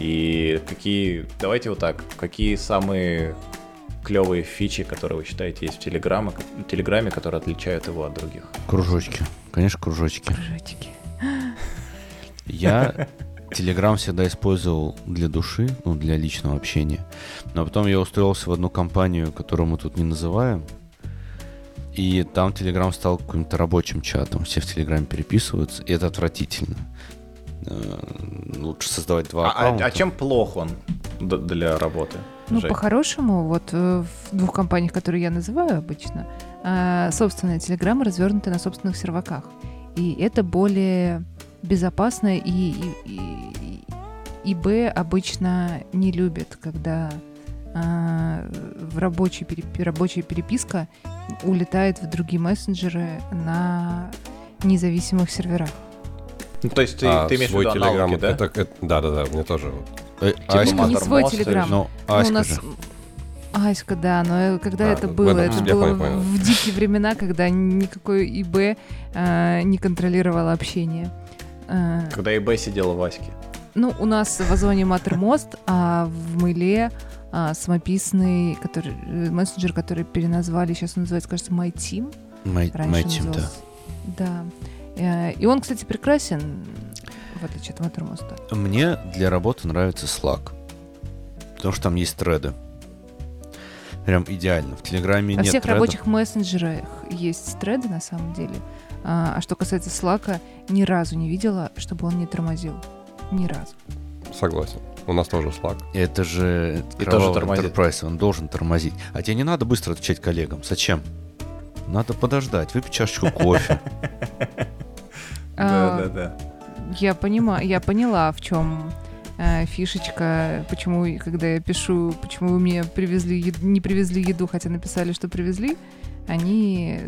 И какие, давайте вот так, какие самые клевые фичи, которые вы считаете есть в Телеграме, Телеграме, которые отличают его от других? Кружочки. Конечно, кружочки. Кружочки. Я Телеграм всегда использовал для души, ну, для личного общения. Но потом я устроился в одну компанию, которую мы тут не называем. И там Телеграм стал каким-то рабочим чатом. Все в Телеграме переписываются, и это отвратительно. Э, лучше создавать два а, а аккаунта. А, а чем плох он для работы? Ну, по-хорошему, вот э, в двух компаниях, которые я называю обычно, э, собственные телеграммы развернуты на собственных серваках. И это более безопасно, и, и, и, и Б обычно не любит, когда э, в рабочий, рабочая переписка улетает в другие мессенджеры на независимых серверах. Ну, то есть ты, а, ты имеешь в виду аналоги, да? Это, это, да, да, да, мне тоже. Э, типа Аська. Не свой телеграм. Ну, Аська ну, у нас... же. Аська, да, но когда а, это было? Это было понял, понял. в дикие времена, когда никакой ИБ э, не контролировало общение. Э, когда ИБ сидела в Аське. Ну, у нас в Озоне Матермост, а в Мыле а, самописный который, э, мессенджер, который переназвали, сейчас он называется, кажется, MyTeam. My, My Team, да. Да. Э, и он, кстати, прекрасен, в отличие от Маттермоста. Мне для работы нравится Slack. Потому что там есть треды. Прям идеально. В Телеграме Во нет всех тредов. рабочих мессенджерах есть треды на самом деле. А, а что касается Slack, ни разу не видела, чтобы он не тормозил. Ни разу. Согласен. У нас тоже Slack. Это же и тоже тормозит. Enterprise, он должен тормозить. А тебе не надо быстро отвечать коллегам. Зачем? Надо подождать, выпить чашечку кофе. Да, да, да. Я понимаю, я поняла, в чем э, фишечка, почему, когда я пишу, почему вы мне привезли не привезли еду, хотя написали, что привезли, они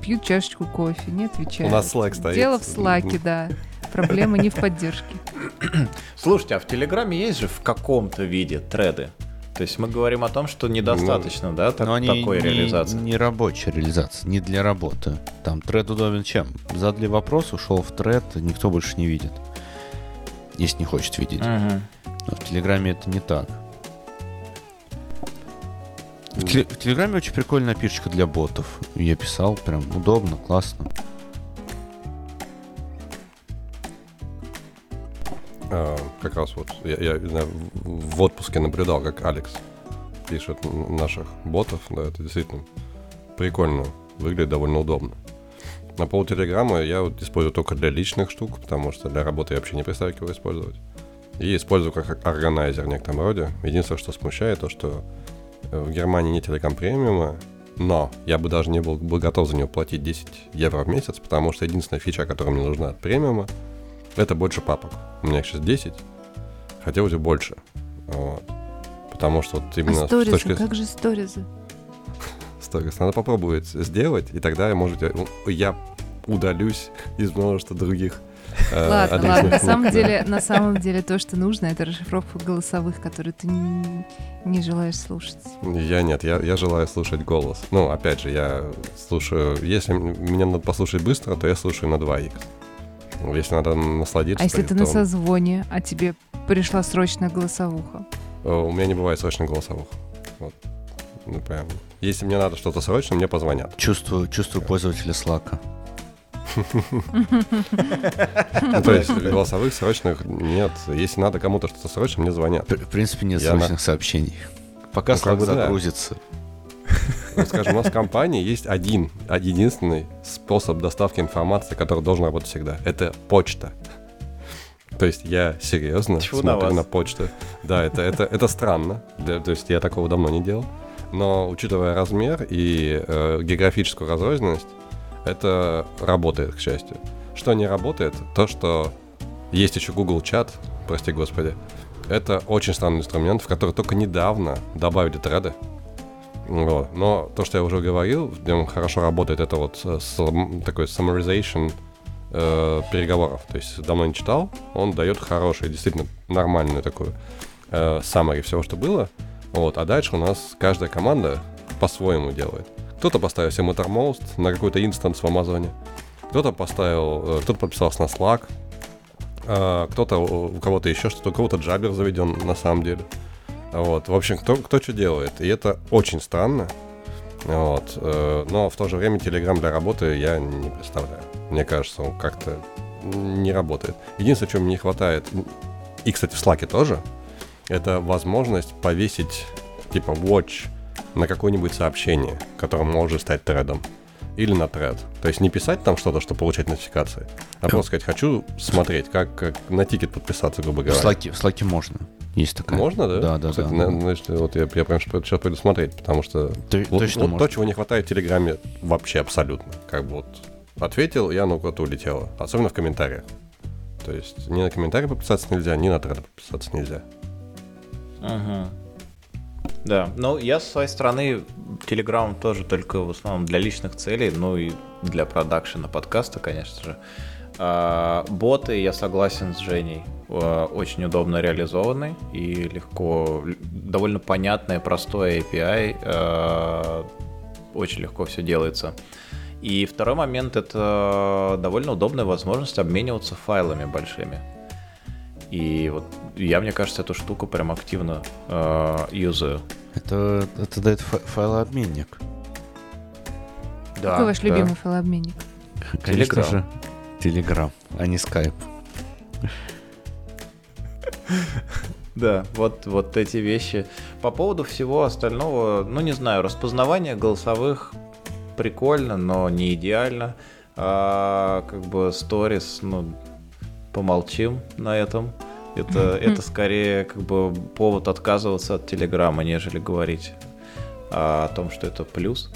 пьют чашечку кофе, не отвечают. У нас Slack стоит. Дело в слаке, да. Проблема не в поддержке. Слушайте, а в Телеграме есть же в каком-то виде треды? То есть мы говорим о том, что недостаточно, ну, да, так, они такой не, реализации. Не рабочая реализация, не для работы. Там тред удобен чем? Задали вопрос, ушел в тред, никто больше не видит. Если не хочет видеть. Угу. Но в Телеграме это не так. В, теле- в Телеграме очень прикольная пишечка для ботов. Я писал, прям удобно, классно. А, как раз вот я, я, в отпуске наблюдал, как Алекс пишет наших ботов. Да, это действительно прикольно. Выглядит довольно удобно. На пол Телеграма я вот использую только для личных штук, потому что для работы я вообще не представляю, его использовать. И использую как органайзер в некотором роде. Единственное, что смущает, то что в Германии нет Telegram премиума, но я бы даже не был бы готов за него платить 10 евро в месяц, потому что единственная фича, которая мне нужна от премиума, это больше папок. У меня их сейчас 10, хотелось бы больше. Вот. Потому что вот именно а сторизы, точки... как же сторизы? Сторис. Надо попробовать сделать, и тогда, может, я удалюсь из множества других Э, ладно, ладно. На самом деле, на самом деле то, что нужно, это расшифровка голосовых, которые ты не, желаешь слушать. Я нет, я, я желаю слушать голос. Ну, опять же, я слушаю. Если меня надо послушать быстро, то я слушаю на 2х. Если надо насладиться. А если ты на созвоне, а тебе пришла срочная голосовуха? Э, у меня не бывает срочных голосовых. Вот. Ну, прям. Если мне надо что-то срочно, мне позвонят. Чувствую, чувствую пользователя Slack. Ну, то есть голосовых срочных нет. Если надо кому-то что-то срочно, мне звонят. В принципе, нет срочных сообщений. Пока ну, Slack загрузится. Скажем, у нас в компании есть один, единственный способ доставки информации, который должен работать всегда. Это почта. То есть я серьезно Чего смотрю на, на почту. Да, это, это, это странно. то есть я такого давно не делал. Но учитывая размер и э, географическую разрозненность, это работает, к счастью. Что не работает, то, что есть еще Google чат, прости господи, это очень странный инструмент, в который только недавно добавили треды. Вот. Но то, что я уже говорил, в нем хорошо работает, это вот сам, такой summarization э, переговоров. То есть давно не читал, он дает хороший, действительно нормальную такую э, summary всего, что было. Вот. А дальше у нас каждая команда по-своему делает. Кто-то поставил себе Mattermost на какой-то инстанс в Амазоне. Кто-то поставил, э, кто-то подписался на Slack. А, кто-то, у кого-то еще что-то, у кого-то джабер заведен на самом деле. Вот, в общем, кто, кто что делает. И это очень странно. Вот. Э, но в то же время Telegram для работы я не представляю. Мне кажется, он как-то не работает. Единственное, чего мне не хватает, и, кстати, в Slack тоже, это возможность повесить типа watch на какое-нибудь сообщение, которое может стать тредом. Или на тред. То есть не писать там что-то, чтобы получать нотификации, а просто сказать, хочу смотреть, как, как на тикет подписаться, грубо говоря. В Slack, в Slack можно. Есть такая. Можно, да? Да, да, Кстати, да. На, значит, вот я, я прям сейчас пойду смотреть, потому что Ты, вот, точно вот то, чего не хватает в Телеграме вообще абсолютно. Как бы вот ответил, и оно куда-то улетело. Особенно в комментариях. То есть ни на комментарии подписаться нельзя, ни на тред подписаться нельзя. Ага. Да, ну я с своей стороны Telegram тоже только в основном для личных целей, ну и для продакшена подкаста, конечно же. А, боты, я согласен с Женей, а, очень удобно реализованы и легко, довольно понятное, простое API, а, очень легко все делается. И второй момент это довольно удобная возможность обмениваться файлами большими. И вот я, мне кажется, эту штуку прям активно э, юзаю. Это, это дает файлообменник. Да, Какой ваш да. любимый файлообменник? Конечно Telegram. же, Telegram, а не Skype. Да, вот, вот эти вещи. По поводу всего остального, ну не знаю, распознавание голосовых прикольно, но не идеально. А, как бы сторис, ну, помолчим на этом. Это, это скорее как бы повод отказываться от Телеграма, нежели говорить о том, что это плюс.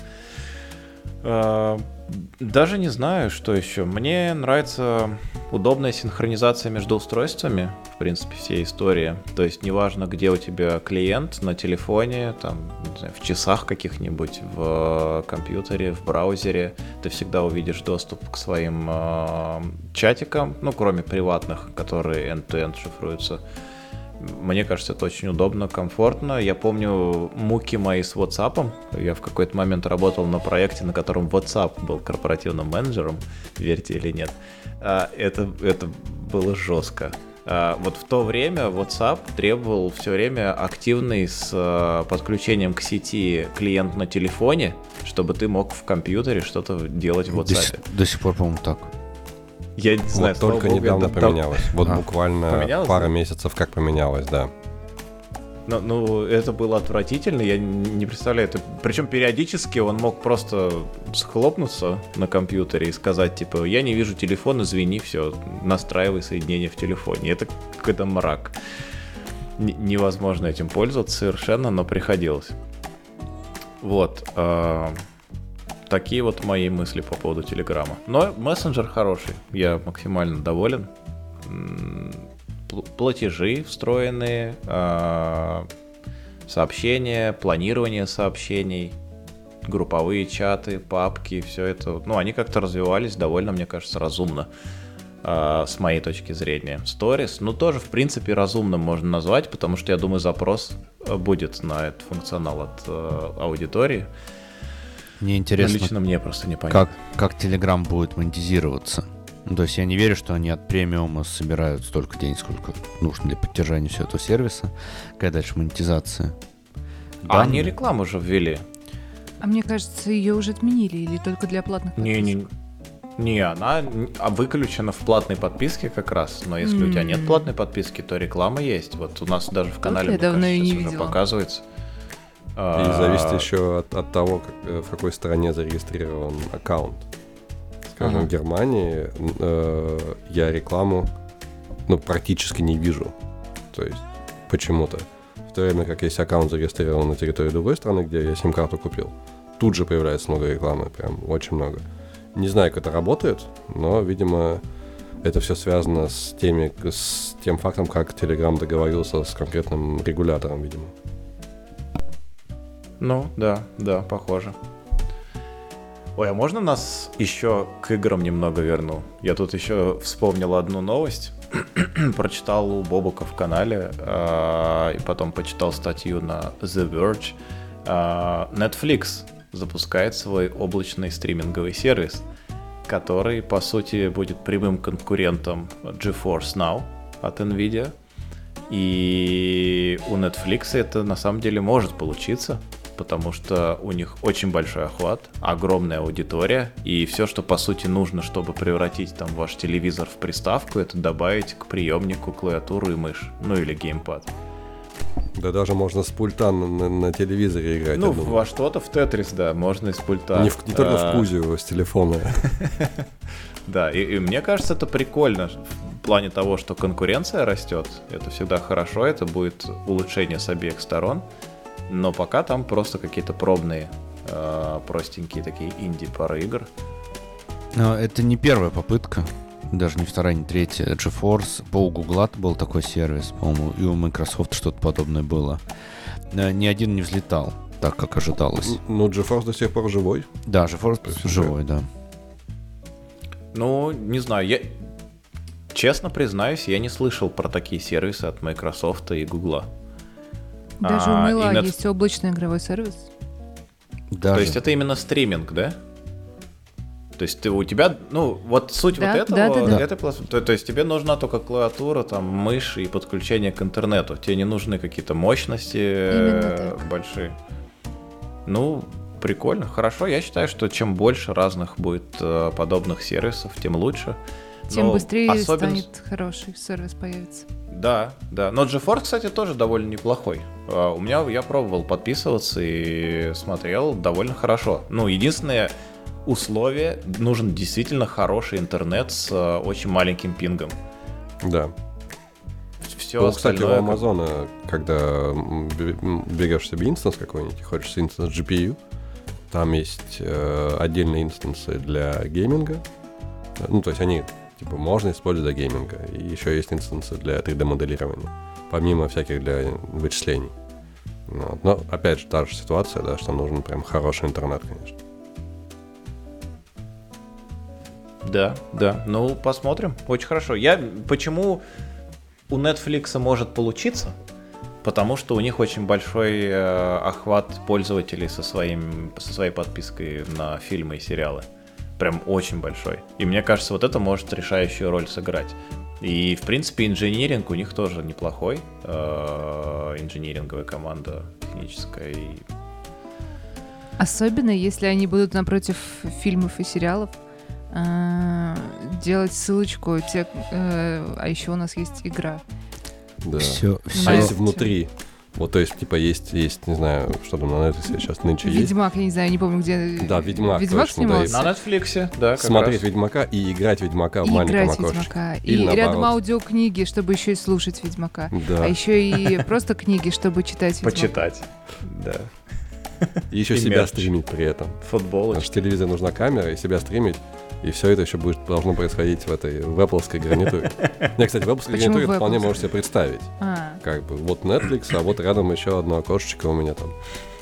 Даже не знаю, что еще. Мне нравится удобная синхронизация между устройствами, в принципе, всей истории. То есть неважно, где у тебя клиент, на телефоне, там, знаю, в часах каких-нибудь, в компьютере, в браузере, ты всегда увидишь доступ к своим э, чатикам, ну, кроме приватных, которые end-to-end шифруются. Мне кажется, это очень удобно, комфортно. Я помню муки мои с WhatsApp. Я в какой-то момент работал на проекте, на котором WhatsApp был корпоративным менеджером, верьте или нет. А, это, это было жестко. А, вот в то время WhatsApp требовал все время активный с а, подключением к сети клиент на телефоне, чтобы ты мог в компьютере что-то делать в WhatsApp. До, до сих пор, по-моему, так. Я не знаю, вот только богу, недавно это- поменялось. Вот А, буквально поменялось, пара да? месяцев как поменялось, да. Ну, ну, это было отвратительно, я не представляю. Это... Причем периодически он мог просто схлопнуться на компьютере и сказать, типа, я не вижу телефон, извини, все, настраивай соединение в телефоне. Это какой-то мрак. Н- невозможно этим пользоваться совершенно, но приходилось. Вот. а, Такие вот мои мысли по поводу Телеграма. Но мессенджер хороший, я максимально доволен. Платежи встроенные, а, сообщения, планирование сообщений, групповые чаты, папки, все это. Ну, они как-то развивались довольно, мне кажется, разумно а, с моей точки зрения. Stories, ну, тоже, в принципе, разумным можно назвать, потому что, я думаю, запрос э, будет на этот функционал от э, аудитории. Мне Но интересно, лично мне просто непонятно. как, как Telegram будет монетизироваться. Ну, то есть я не верю, что они от премиума собирают столько денег, сколько нужно для поддержания всего этого сервиса. Какая дальше монетизация? А они рекламу уже ввели. А мне кажется, ее уже отменили или только для платных Не, подписок? не, не, она н- а выключена в платной подписке как раз. Но если у тебя нет платной подписки, то реклама есть. Вот у нас даже в канале я мне давно кажется, не уже видела. показывается. И А, зависит еще от, от того, как, э, в какой стране зарегистрирован аккаунт. Скажем, Ага. в Германии э, я рекламу ну, практически не вижу. То есть почему-то. В то время как если аккаунт зарегистрирован на территории другой страны, где я сим-карту купил, тут же появляется много рекламы, прям очень много. Не знаю, как это работает, но, видимо, это все связано с, теми, с тем фактом, как Telegram договорился с конкретным регулятором, видимо. Ну, да, да, похоже. Ой, а можно нас еще к играм немного верну? Я тут еще вспомнил одну новость. Прочитал у Бобука в канале, а, и потом почитал статью на The Verge. А, Netflix запускает свой облачный стриминговый сервис, который, по сути, будет прямым конкурентом GeForce Now от NVIDIA. И у Netflix это на самом деле может получиться, потому что у них очень большой охват, огромная аудитория, и все, что по сути нужно, чтобы превратить там ваш телевизор в приставку, это добавить к приемнику клавиатуру и мышь, ну или геймпад. Да даже можно с пульта на, на- на телевизоре играть. ну, во что-то в Тетрис, да, можно из пульта. Не, в- не только А, в Кузю, с телефона. Да, и, и мне кажется, это прикольно в плане того, что конкуренция растет. Это всегда хорошо, это будет улучшение с обеих сторон. Но пока там просто какие-то пробные, э, простенькие такие инди-пары игр. Но это не первая попытка, даже не вторая, не третья. GeForce, по у Гугла был такой сервис, по-моему, и у Microsoft что-то подобное было. Э, Ни один не взлетал, так как ожидалось. Ну, GeForce до сих пор живой. Да, GeForce есть живой, да. Ну, не знаю, я... Честно признаюсь, я не слышал про такие сервисы от Microsoft и Google. Даже у А, и Net- есть облачный игровой сервис. Даже. То есть это именно стриминг, да? То есть ты, у тебя, ну, вот суть Да, вот этого, да, да, да. этой платформы, то, то есть тебе нужна только клавиатура, там, мышь и подключение к интернету. Тебе не нужны какие-то мощности э, большие. Ну, прикольно, хорошо. Я считаю, что чем больше разных будет э, подобных сервисов, тем лучше. Тем Но быстрее особенно- станет хороший сервис появится. Да, да. Но GeForce, кстати, тоже довольно неплохой. А, У меня я пробовал подписываться и смотрел довольно хорошо. Ну, единственное условие нужен действительно хороший интернет с э, очень маленьким пингом. Да. Все ну, кстати, у Амазона, когда берешь себе instance какой-нибудь, хочешь instance GPU, там есть э, отдельные instance ы для гейминга. Ну, то есть они, типа, можно использовать для гейминга. И еще есть instance ы для 3D-моделирования. Помимо всяких для вычислений. Вот. Но, опять же, та же ситуация, да, что нужен прям хороший интернет, конечно. Да, да. Ну, посмотрим. Очень хорошо. Я почему у Netflix может получиться? Потому что у них очень большой э, охват пользователей со, своим, со своей подпиской на фильмы и сериалы. Прям очень большой. И мне кажется, вот это может решающую роль сыграть. И, в принципе, инжиниринг у них тоже неплохой. Э, инжиниринговая команда техническая. И... Особенно, если они будут напротив фильмов и сериалов а, делать ссылочку. Те, э, а еще у нас есть игра. Да. Все, А все. если внутри? Вот, то есть, типа, есть, есть, не знаю, что там на Netflix сейчас нынче есть. Ведьмак, я не знаю, не помню, где. Да, Ведьмак, Ведьмак точно, да, снимался. На Netflix, да, как Смотреть раз. Ведьмака и играть Ведьмака в И маленьком играть окошечке. Ведьмака. Или и рядом наоборот. аудиокниги, чтобы еще и слушать Ведьмака. Да. А еще и просто книги, чтобы читать Ведьмака. Почитать. Да. И еще и себя стримить при этом. Потому Футболочки. что телевизор нужна камера, и себя стримить. И все это еще будет должно происходить в этой в Apple гарнитуре. Не, кстати, в Apple Почему гарнитуре ты вполне можешь себе представить. А, Как бы вот Netflix, а вот рядом еще одно окошечко у меня там,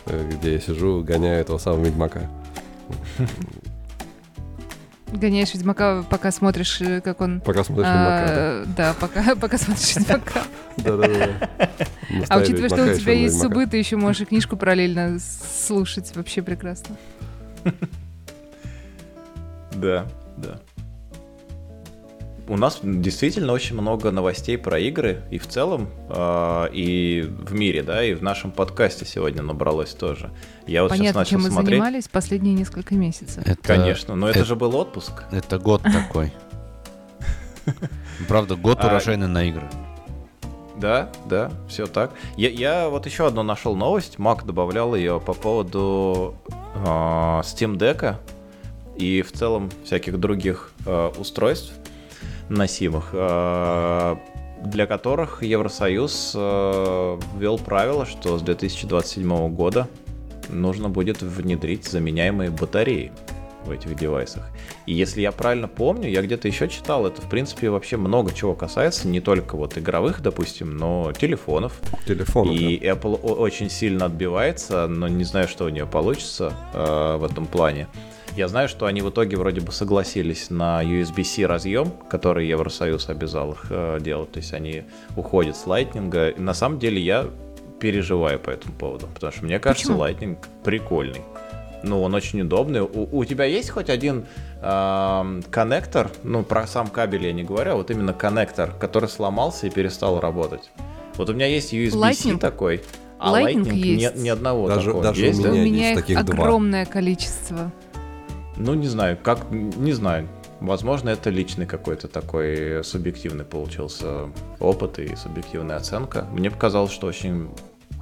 э, где я сижу, гоняю этого самого Ведьмака. гоняешь Ведьмака, пока смотришь, э, как он... Пока смотришь Ведьмака. а, да, пока, пока смотришь Ведьмака. Да-да-да. А учитывая, что у тебя есть субы, ты еще можешь и книжку параллельно слушать. Вообще прекрасно. Да, да. У нас действительно очень много новостей про игры и в целом, а, и в мире, да, и в нашем подкасте сегодня набралось тоже. Я вот Понятно, сейчас чем начал мы смотреть. занимались последние несколько месяцев. Это, Конечно, но это это- же был отпуск. это год такой. Правда, год А, урожайный на игры. Да, да, все так. Я, я вот еще одну нашел новость. Мак добавлял ее по поводу а, Steam Deck и в целом всяких других а, устройств носимых, а, для которых Евросоюз а, ввел правило, что с 2027 года нужно будет внедрить заменяемые батареи в этих девайсах. И если я правильно помню, я где-то еще читал, это в принципе вообще много чего касается, не только вот игровых, допустим, но телефонов. Телефон. И Apple о- очень сильно отбивается, но не знаю, что у нее получится э, в этом плане. Я знаю, что они в итоге вроде бы согласились на USB-C разъем, который Евросоюз обязал их э, делать. То есть они уходят с Lightning. И на самом деле я переживаю по этому поводу, потому что мне кажется, Почему? Lightning прикольный. Ну, он очень удобный. У, у тебя есть хоть один эм, коннектор, ну, про сам кабель я не говорю, а вот именно коннектор, который сломался и перестал работать? Вот у меня есть USB-C Lightning? такой, а Lightning Lightning, есть. Ни, ни одного Даже- такого. даже у есть, да? У меня меня есть их таких два. огромное количество. Ну, не знаю, как, не знаю. Возможно, это личный какой-то такой субъективный получился опыт и субъективная оценка. Мне показалось, что очень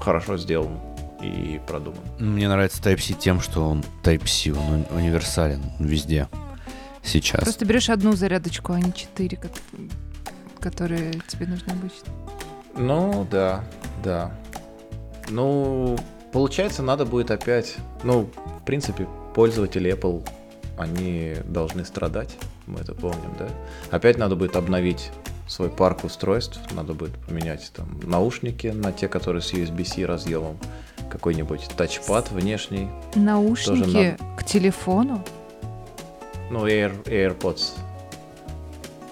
хорошо сделан и продуман. Мне нравится Type-C тем, что он Type-C, он уни- универсален он везде сейчас. Просто берешь одну зарядочку, а не четыре, которые тебе нужны обычно. Ну, да, да. Ну, получается, надо будет опять... Ну, в принципе, пользователи Apple, они должны страдать, мы это помним, да? Опять надо будет обновить свой парк устройств, надо будет поменять там наушники на те, которые с USB-C разъемом, какой-нибудь тачпад внешний, Наушники к телефону, ну, Air, AirPods.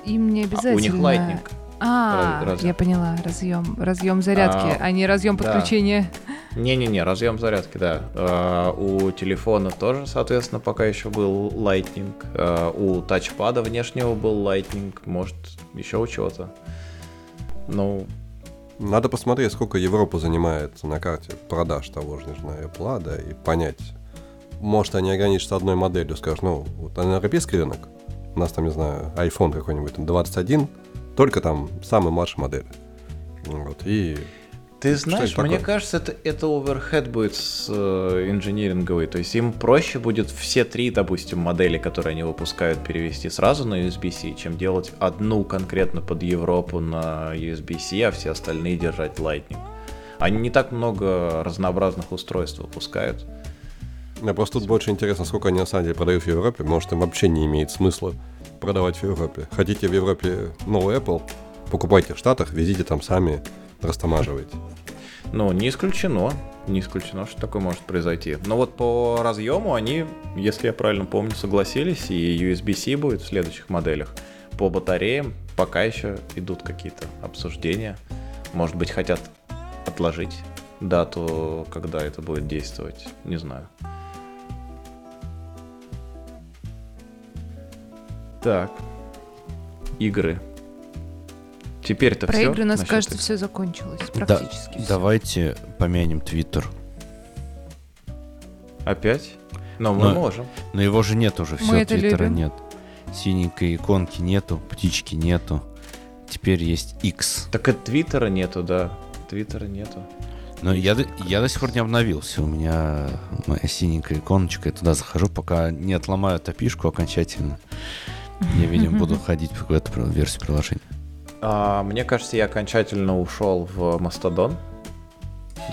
им не А обязательно. у них Lightning. А, Раз- я поняла, разъем, разъем зарядки, А, а, не разъем да. Не-не-не, разъем зарядки, да. А, у телефона тоже, соответственно, пока еще был Lightning. А, у тачпада внешнего был Lightning. Может, еще у чего-то. Ну, Надо посмотреть, сколько Европа занимает на карте продаж того же, знаю, Apple, да, и понять. Может, они ограничатся одной моделью, скажешь, ну, вот на европейский рынок, у нас там, не знаю, iPhone какой-нибудь, там 21, только там самая младшая модель. Вот, и ты Что знаешь, мне кажется, это, это оверхед будет с э, инжиниринговый. То есть им проще будет все три, допустим, модели, которые они выпускают, перевести сразу на USB-C, чем делать одну конкретно под Европу на USB-C, а все остальные держать Lightning. Они не так много разнообразных устройств выпускают. Мне просто тут больше интересно, сколько они на самом деле продают в Европе. Может, им вообще не имеет смысла продавать в Европе. Хотите в Европе новый Apple, покупайте в Штатах, везите там сами, растамаживайте. Ну, не исключено. Не исключено, что такое может произойти. Но вот по разъему они, если я правильно помню, согласились, и USB-C будет в следующих моделях. По батареям пока еще идут какие-то обсуждения. Может быть, хотят отложить дату, когда это будет действовать. Не знаю. Так. Игры. Теперь-то Про все. игры, нас кажется, все закончилось. Да, Практически всё. давайте помянем Твиттер. Опять? Но мы Но- можем. Но его же нет уже, Мы все, Твиттера нет. Синенькой иконки нету, птички нету. Теперь есть X. Так и Твиттера нету, да. Твиттера нету. Но я, я до сих пор не обновился. У меня моя синенькая иконочка. Я туда захожу, пока не отломаю топишку окончательно. Я, видимо, буду ходить в эту версию приложения. А, мне кажется, я окончательно ушел в Мастодон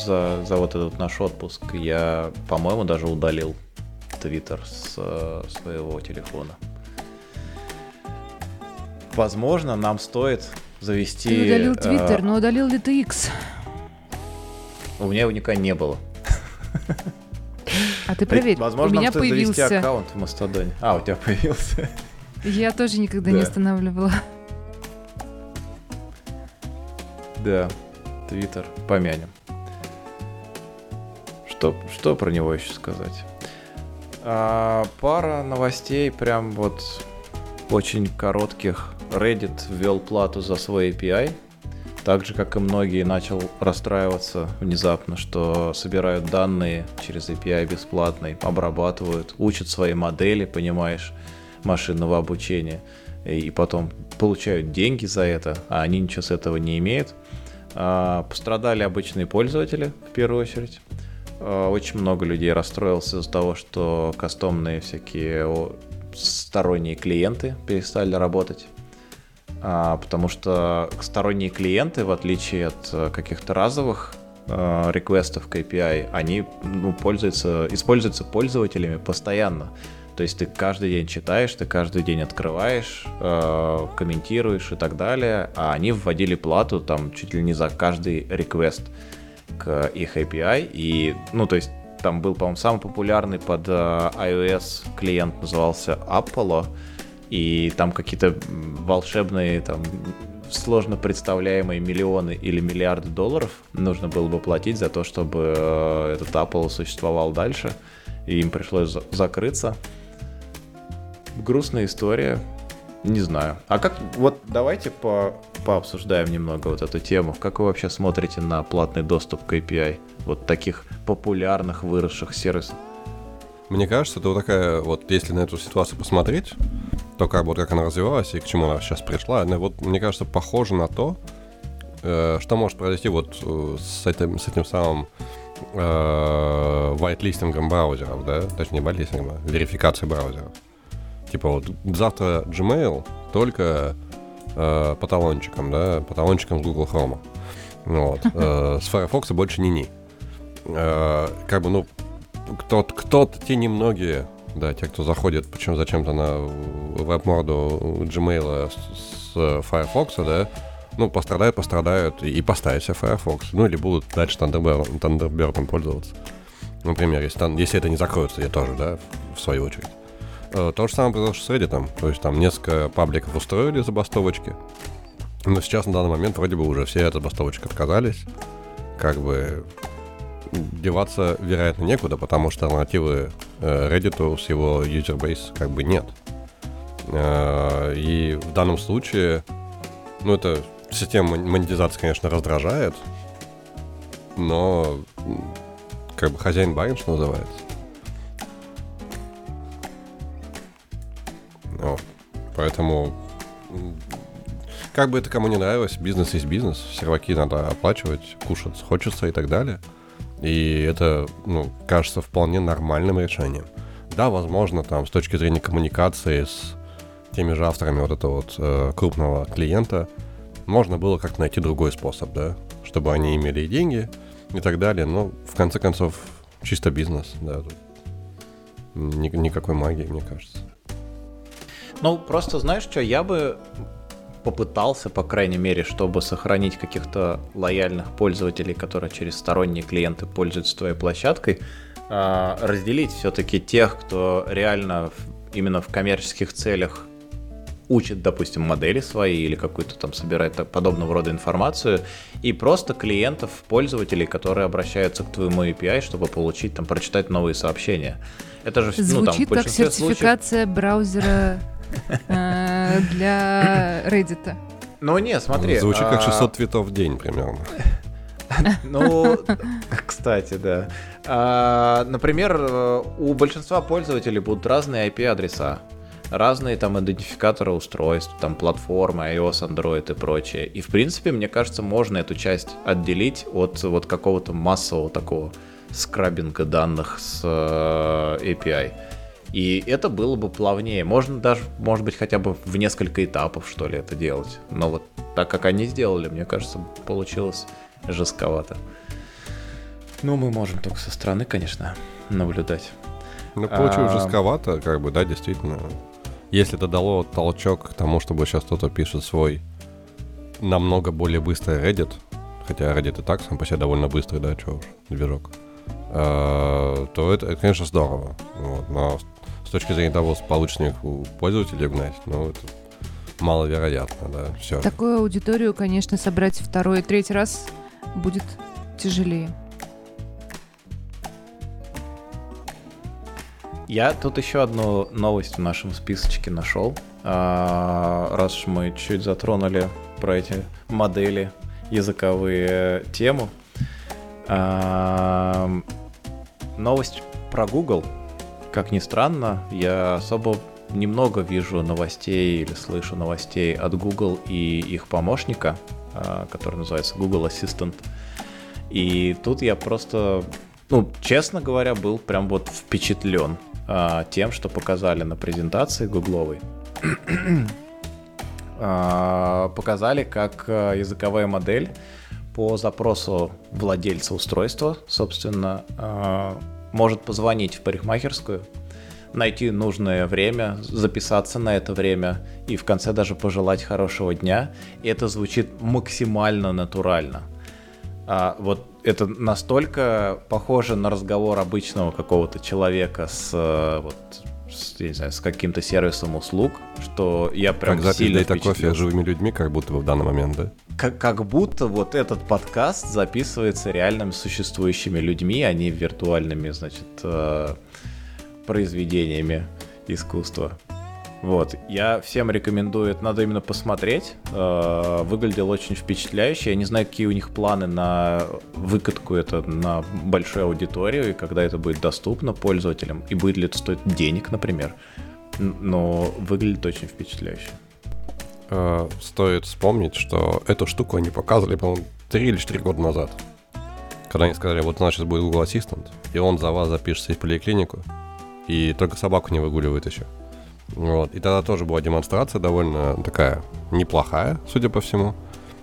за, за вот этот наш отпуск. Я, по-моему, даже удалил Твиттер с э, своего телефона. Возможно, нам стоит завести... Ты удалил Твиттер, э, но удалил ли ты X? У меня его никогда не было. А ты проверь, Возможно, у меня нам появился... завести аккаунт в Мастодоне. А, у тебя появился. Я тоже никогда да. не останавливала. Да, Твиттер, помянем. Что, что про него еще сказать? А, пара новостей, прям вот очень коротких. Reddit ввел плату за свой API, так же, как и многие, начал расстраиваться внезапно, что собирают данные через API бесплатный, обрабатывают, учат свои модели, понимаешь, машинного обучения, и потом получают деньги за это, а они ничего с этого не имеют. А, пострадали обычные пользователи, в первую очередь. А, очень много людей расстроился из-за того, что кастомные всякие сторонние клиенты перестали работать. А, потому что сторонние клиенты, в отличие от э, каких-то разовых э, реквестов к API, они ну, пользуются, используются пользователями постоянно. То есть ты каждый день читаешь, ты каждый день открываешь, э, комментируешь и так далее, а они вводили плату там чуть ли не за каждый реквест к их API. И, ну, то есть там был, по-моему, самый популярный под э, iOS клиент назывался Apollo, и там какие-то волшебные, там, сложно представляемые миллионы или миллиарды долларов нужно было бы платить за то, чтобы э, этот Apple существовал дальше, и им пришлось закрыться. Грустная история, не знаю. А как, вот давайте по, пообсуждаем немного вот эту тему. Как вы вообще смотрите на платный доступ к API? Вот таких популярных, выросших сервисов. Мне кажется, это вот такая, вот если на эту ситуацию посмотреть, то как, вот, как она развивалась и к чему она сейчас пришла, она вот, мне кажется, похоже на то, э, что может произойти вот э, с этим, с этим самым э, whitelistингом браузеров, да, точнее, whitelistингом, а верификацией браузеров. Типа вот завтра Gmail только э, по талончикам, да, по талончикам с Google Chrome. Вот. Э, с Firefox больше не-не. Э, как бы, ну, кто-то, кто-то, те немногие да, те, кто заходит, почему зачем-то на веб-морду Gmail с, с Firefox, да, ну, пострадают, пострадают и поставят себе Firefox. Ну, или будут дальше Thunderbird, Thunderbird пользоваться. Например, если, если это не закроется, я тоже, да, в свою очередь. Э, то же самое произошло с Reddit. То есть там несколько пабликов устроили забастовочки. Но сейчас на данный момент вроде бы уже все от забастовочек отказались. Как бы деваться, вероятно, некуда, потому что альтернативы э, Reddit с его base как бы нет. Э, и в данном случае, ну, это система монетизации, конечно, раздражает, но как бы хозяин барин, что называется. Вот. Поэтому как бы это кому не нравилось, бизнес есть бизнес, серваки надо оплачивать, кушать хочется и так далее. И это, ну, кажется вполне нормальным решением. Да, возможно, там, с точки зрения коммуникации с теми же авторами вот этого вот э, крупного клиента, можно было как-то найти другой способ, да, чтобы они имели и деньги и так далее. Но, в конце концов, чисто бизнес, да, тут ни, никакой магии, мне кажется. Ну, просто знаешь что, я бы попытался, по крайней мере, чтобы сохранить каких-то лояльных пользователей, которые через сторонние клиенты пользуются твоей площадкой, а, разделить все-таки тех, кто реально именно в коммерческих целях учит, допустим, модели свои или какую-то там собирает подобного рода информацию, и просто клиентов, пользователей, которые обращаются к твоему API, чтобы получить там, прочитать новые сообщения. Это же, Звучит ну, там, как сертификация случаев... браузера для Reddit. Ну не, смотри. Звучит как 600 а, твитов в день примерно. Ну, кстати, да. А, например, у большинства пользователей будут разные IP-адреса. разные там идентификаторы устройств, там платформы, iOS, Android и прочее. И в принципе, мне кажется, можно эту часть отделить от вот какого-то массового такого скрабинга данных с э, API. И это было бы плавнее. Можно даже, может быть, хотя бы в несколько этапов, что ли, это делать. Но вот так как они сделали, мне кажется, получилось жестковато. Ну, мы можем только со стороны, конечно, наблюдать. Ну, получилось а... жестковато, как бы, да, действительно. Если это дало толчок к тому, чтобы сейчас кто-то пишет свой намного более быстрый Reddit, хотя Reddit и так сам по себе довольно быстрый, да, чего уж, движок, э, то это, это, конечно, здорово. Вот, но с точки зрения того, получится ли у пользователей гнать, ну, это маловероятно, да, все. Такую аудиторию, конечно, собрать второй и третий раз будет тяжелее. Я тут еще одну новость в нашем списочке нашел. А, раз уж мы чуть затронули про эти модели языковые тему. А, новость про Google как ни странно, я особо немного вижу новостей или слышу новостей от Google и их помощника, а, который называется Google Assistant. И тут я просто, ну, честно говоря, был прям вот впечатлен а, тем, что показали на презентации гугловой. а, показали, как языковая модель по запросу владельца устройства, собственно, может позвонить в парикмахерскую, найти нужное время, записаться на это время и в конце даже пожелать хорошего дня. И это звучит максимально натурально. А, вот это настолько похоже на разговор обычного какого-то человека с, э, вот, с, не знаю, с каким-то сервисом услуг, что я прям как сильно запись кофе живыми людьми, как будто бы в данный момент, да? как, как будто вот этот подкаст записывается реальными существующими людьми, а не виртуальными, значит, э, произведениями искусства. Вот, я всем рекомендую, это надо именно посмотреть. Э, выглядел очень впечатляюще. Я не знаю, какие у них планы на выкатку это на большую аудиторию, и когда это будет доступно пользователям, и будет ли это стоить денег, например. Но выглядит очень впечатляюще э, стоит вспомнить, что эту штуку они показывали, по-моему, 3 или 4 года назад. Когда они сказали, вот у нас сейчас будет Google Assistant, и он за вас запишется в поликлинику, и только собаку не выгуливает еще. Вот. И тогда тоже была демонстрация довольно такая неплохая, судя по всему.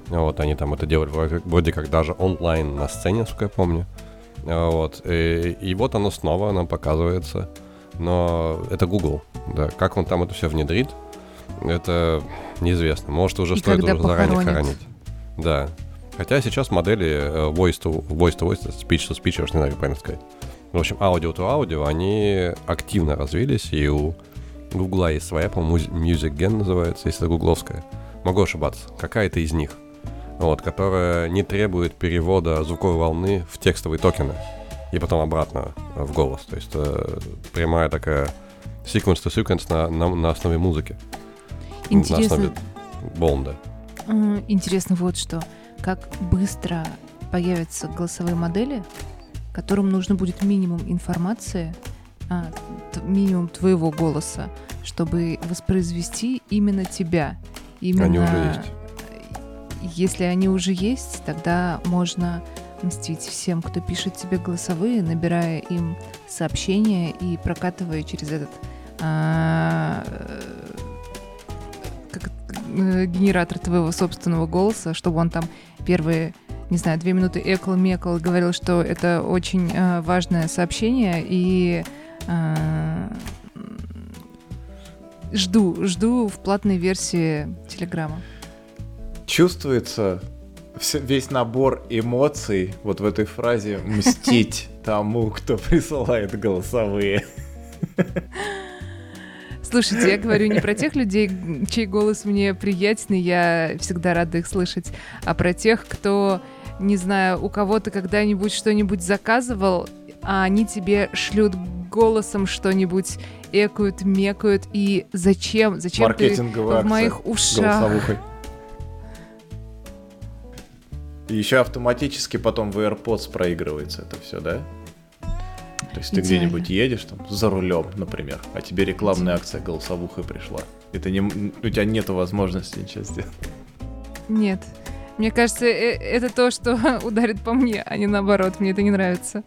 Вот, они там это делали вроде, вроде как даже онлайн на сцене, сколько я помню. Вот. И, и вот оно снова нам показывается. Но это Google. Да. Как он там это все внедрит, это неизвестно. Может, уже и стоит уже заранее хоронить. Да. Хотя сейчас модели э, voice to voice, to voice speech to speech, я уж не знаю, как правильно сказать. В общем, аудио to аудио, они активно развились, и у Гугла есть своя, по-моему, Music Gen называется, если это гугловская. Могу ошибаться. Какая-то из них. Вот, которая не требует перевода звуковой волны в текстовые токены. И потом обратно в голос. То есть э, прямая такая sequence to sequence на, на, на основе музыки. Интересно. На основе Бонда. Интересно вот что. Как быстро появятся голосовые модели, которым нужно будет минимум информации, минимум твоего голоса, чтобы воспроизвести именно тебя. Именно... Они уже есть. Если они уже есть, тогда можно мстить всем, кто пишет тебе голосовые, набирая им сообщения и прокатывая через этот а, как, э, генератор твоего собственного голоса, чтобы он там первые не знаю, две минуты экал-мекал говорил, что это очень э, важное сообщение, и э, жду, жду в платной версии Телеграма. Чувствуется весь набор эмоций вот в этой фразе «мстить тому, кто присылает голосовые». Слушайте, я говорю не про тех людей, чей голос мне приятный, я всегда рада их слышать, а про тех, кто, не знаю, у кого то когда-нибудь что-нибудь заказывал, а они тебе шлют голосом что-нибудь, экают, мекают, и зачем, зачем ты в моих ушах? И еще автоматически потом в AirPods проигрывается это все, да? То есть ты где-нибудь едешь там за рулем, например, а тебе рекламная акция голосовухой пришла. И ты не, у тебя нет возможности ничего сделать. Нет. Мне кажется, э, это то, что ударит по мне, а не наоборот. Мне это не нравится.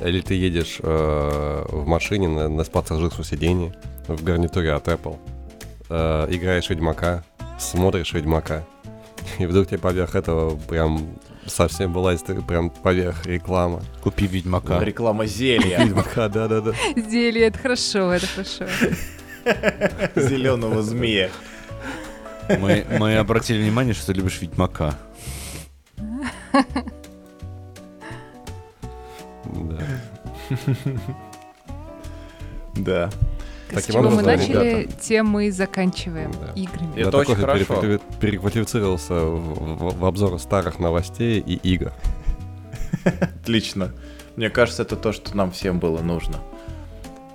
Или ты едешь э, в машине на, на пассажирском сиденье в гарнитуре от Apple, э, играешь Ведьмака, смотришь Ведьмака, и вдруг тебе поверх этого прям совсем была прям поверх реклама. Купи Ведьмака. Реклама зелья. Ведьмака, да-да-да. Зелье, это хорошо, это хорошо. Зеленого змея. Мы, мы обратили внимание, что ты любишь Ведьмака. Да. С чего мы начали, тем мы и заканчиваем играми. Это очень хорошо. Переквалифицировался в обзор старых новостей и игр. Отлично. Мне кажется, это то, что нам всем было нужно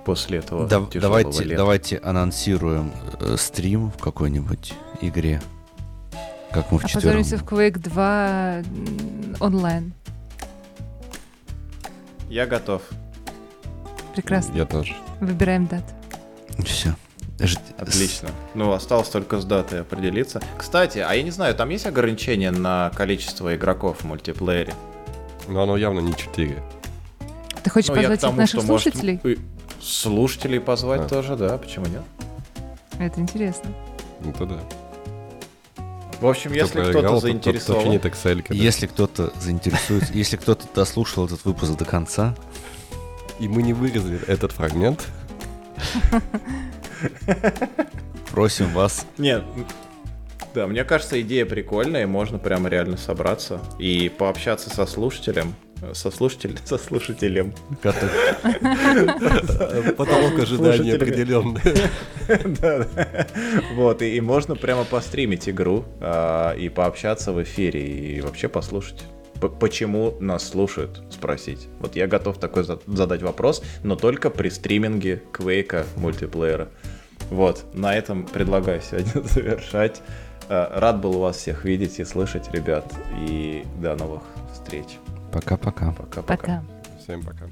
после этого да, давайте, лета. давайте анонсируем э, стрим в какой-нибудь игре. Как мы в четвером. в Quake 2 онлайн. Я готов. Прекрасно. Я тоже. Выбираем дату. Все. Отлично. Ну, осталось только с датой определиться. Кстати, а я не знаю, там есть ограничение на количество игроков в мультиплеере? Ну, оно явно не 4. Ты хочешь ну, позвать тому, наших слушателей? Может, слушателей позвать а. тоже, да, почему нет? Это интересно. Ну, то да. В общем, Кто если кто-то заинтересован... Тот, тот Excel, если кто-то заинтересуется, если кто-то дослушал этот выпуск до конца... И мы не вырезали этот фрагмент... Просим вас. Нет, да, мне кажется, идея прикольная, можно прямо реально собраться и пообщаться со слушателем, со слушателем, со слушателем. Потолок ожидания определенный. Да, Вот, и можно прямо постримить игру а, и пообщаться в эфире, и вообще послушать почему нас слушают, спросить. Вот я готов такой задать вопрос, но только при стриминге Квейка мультиплеера. Вот, на этом предлагаю сегодня завершать. Э, рад был вас всех видеть и слышать, ребят. И до новых встреч. Пока-пока. Пока-пока. Всем пока.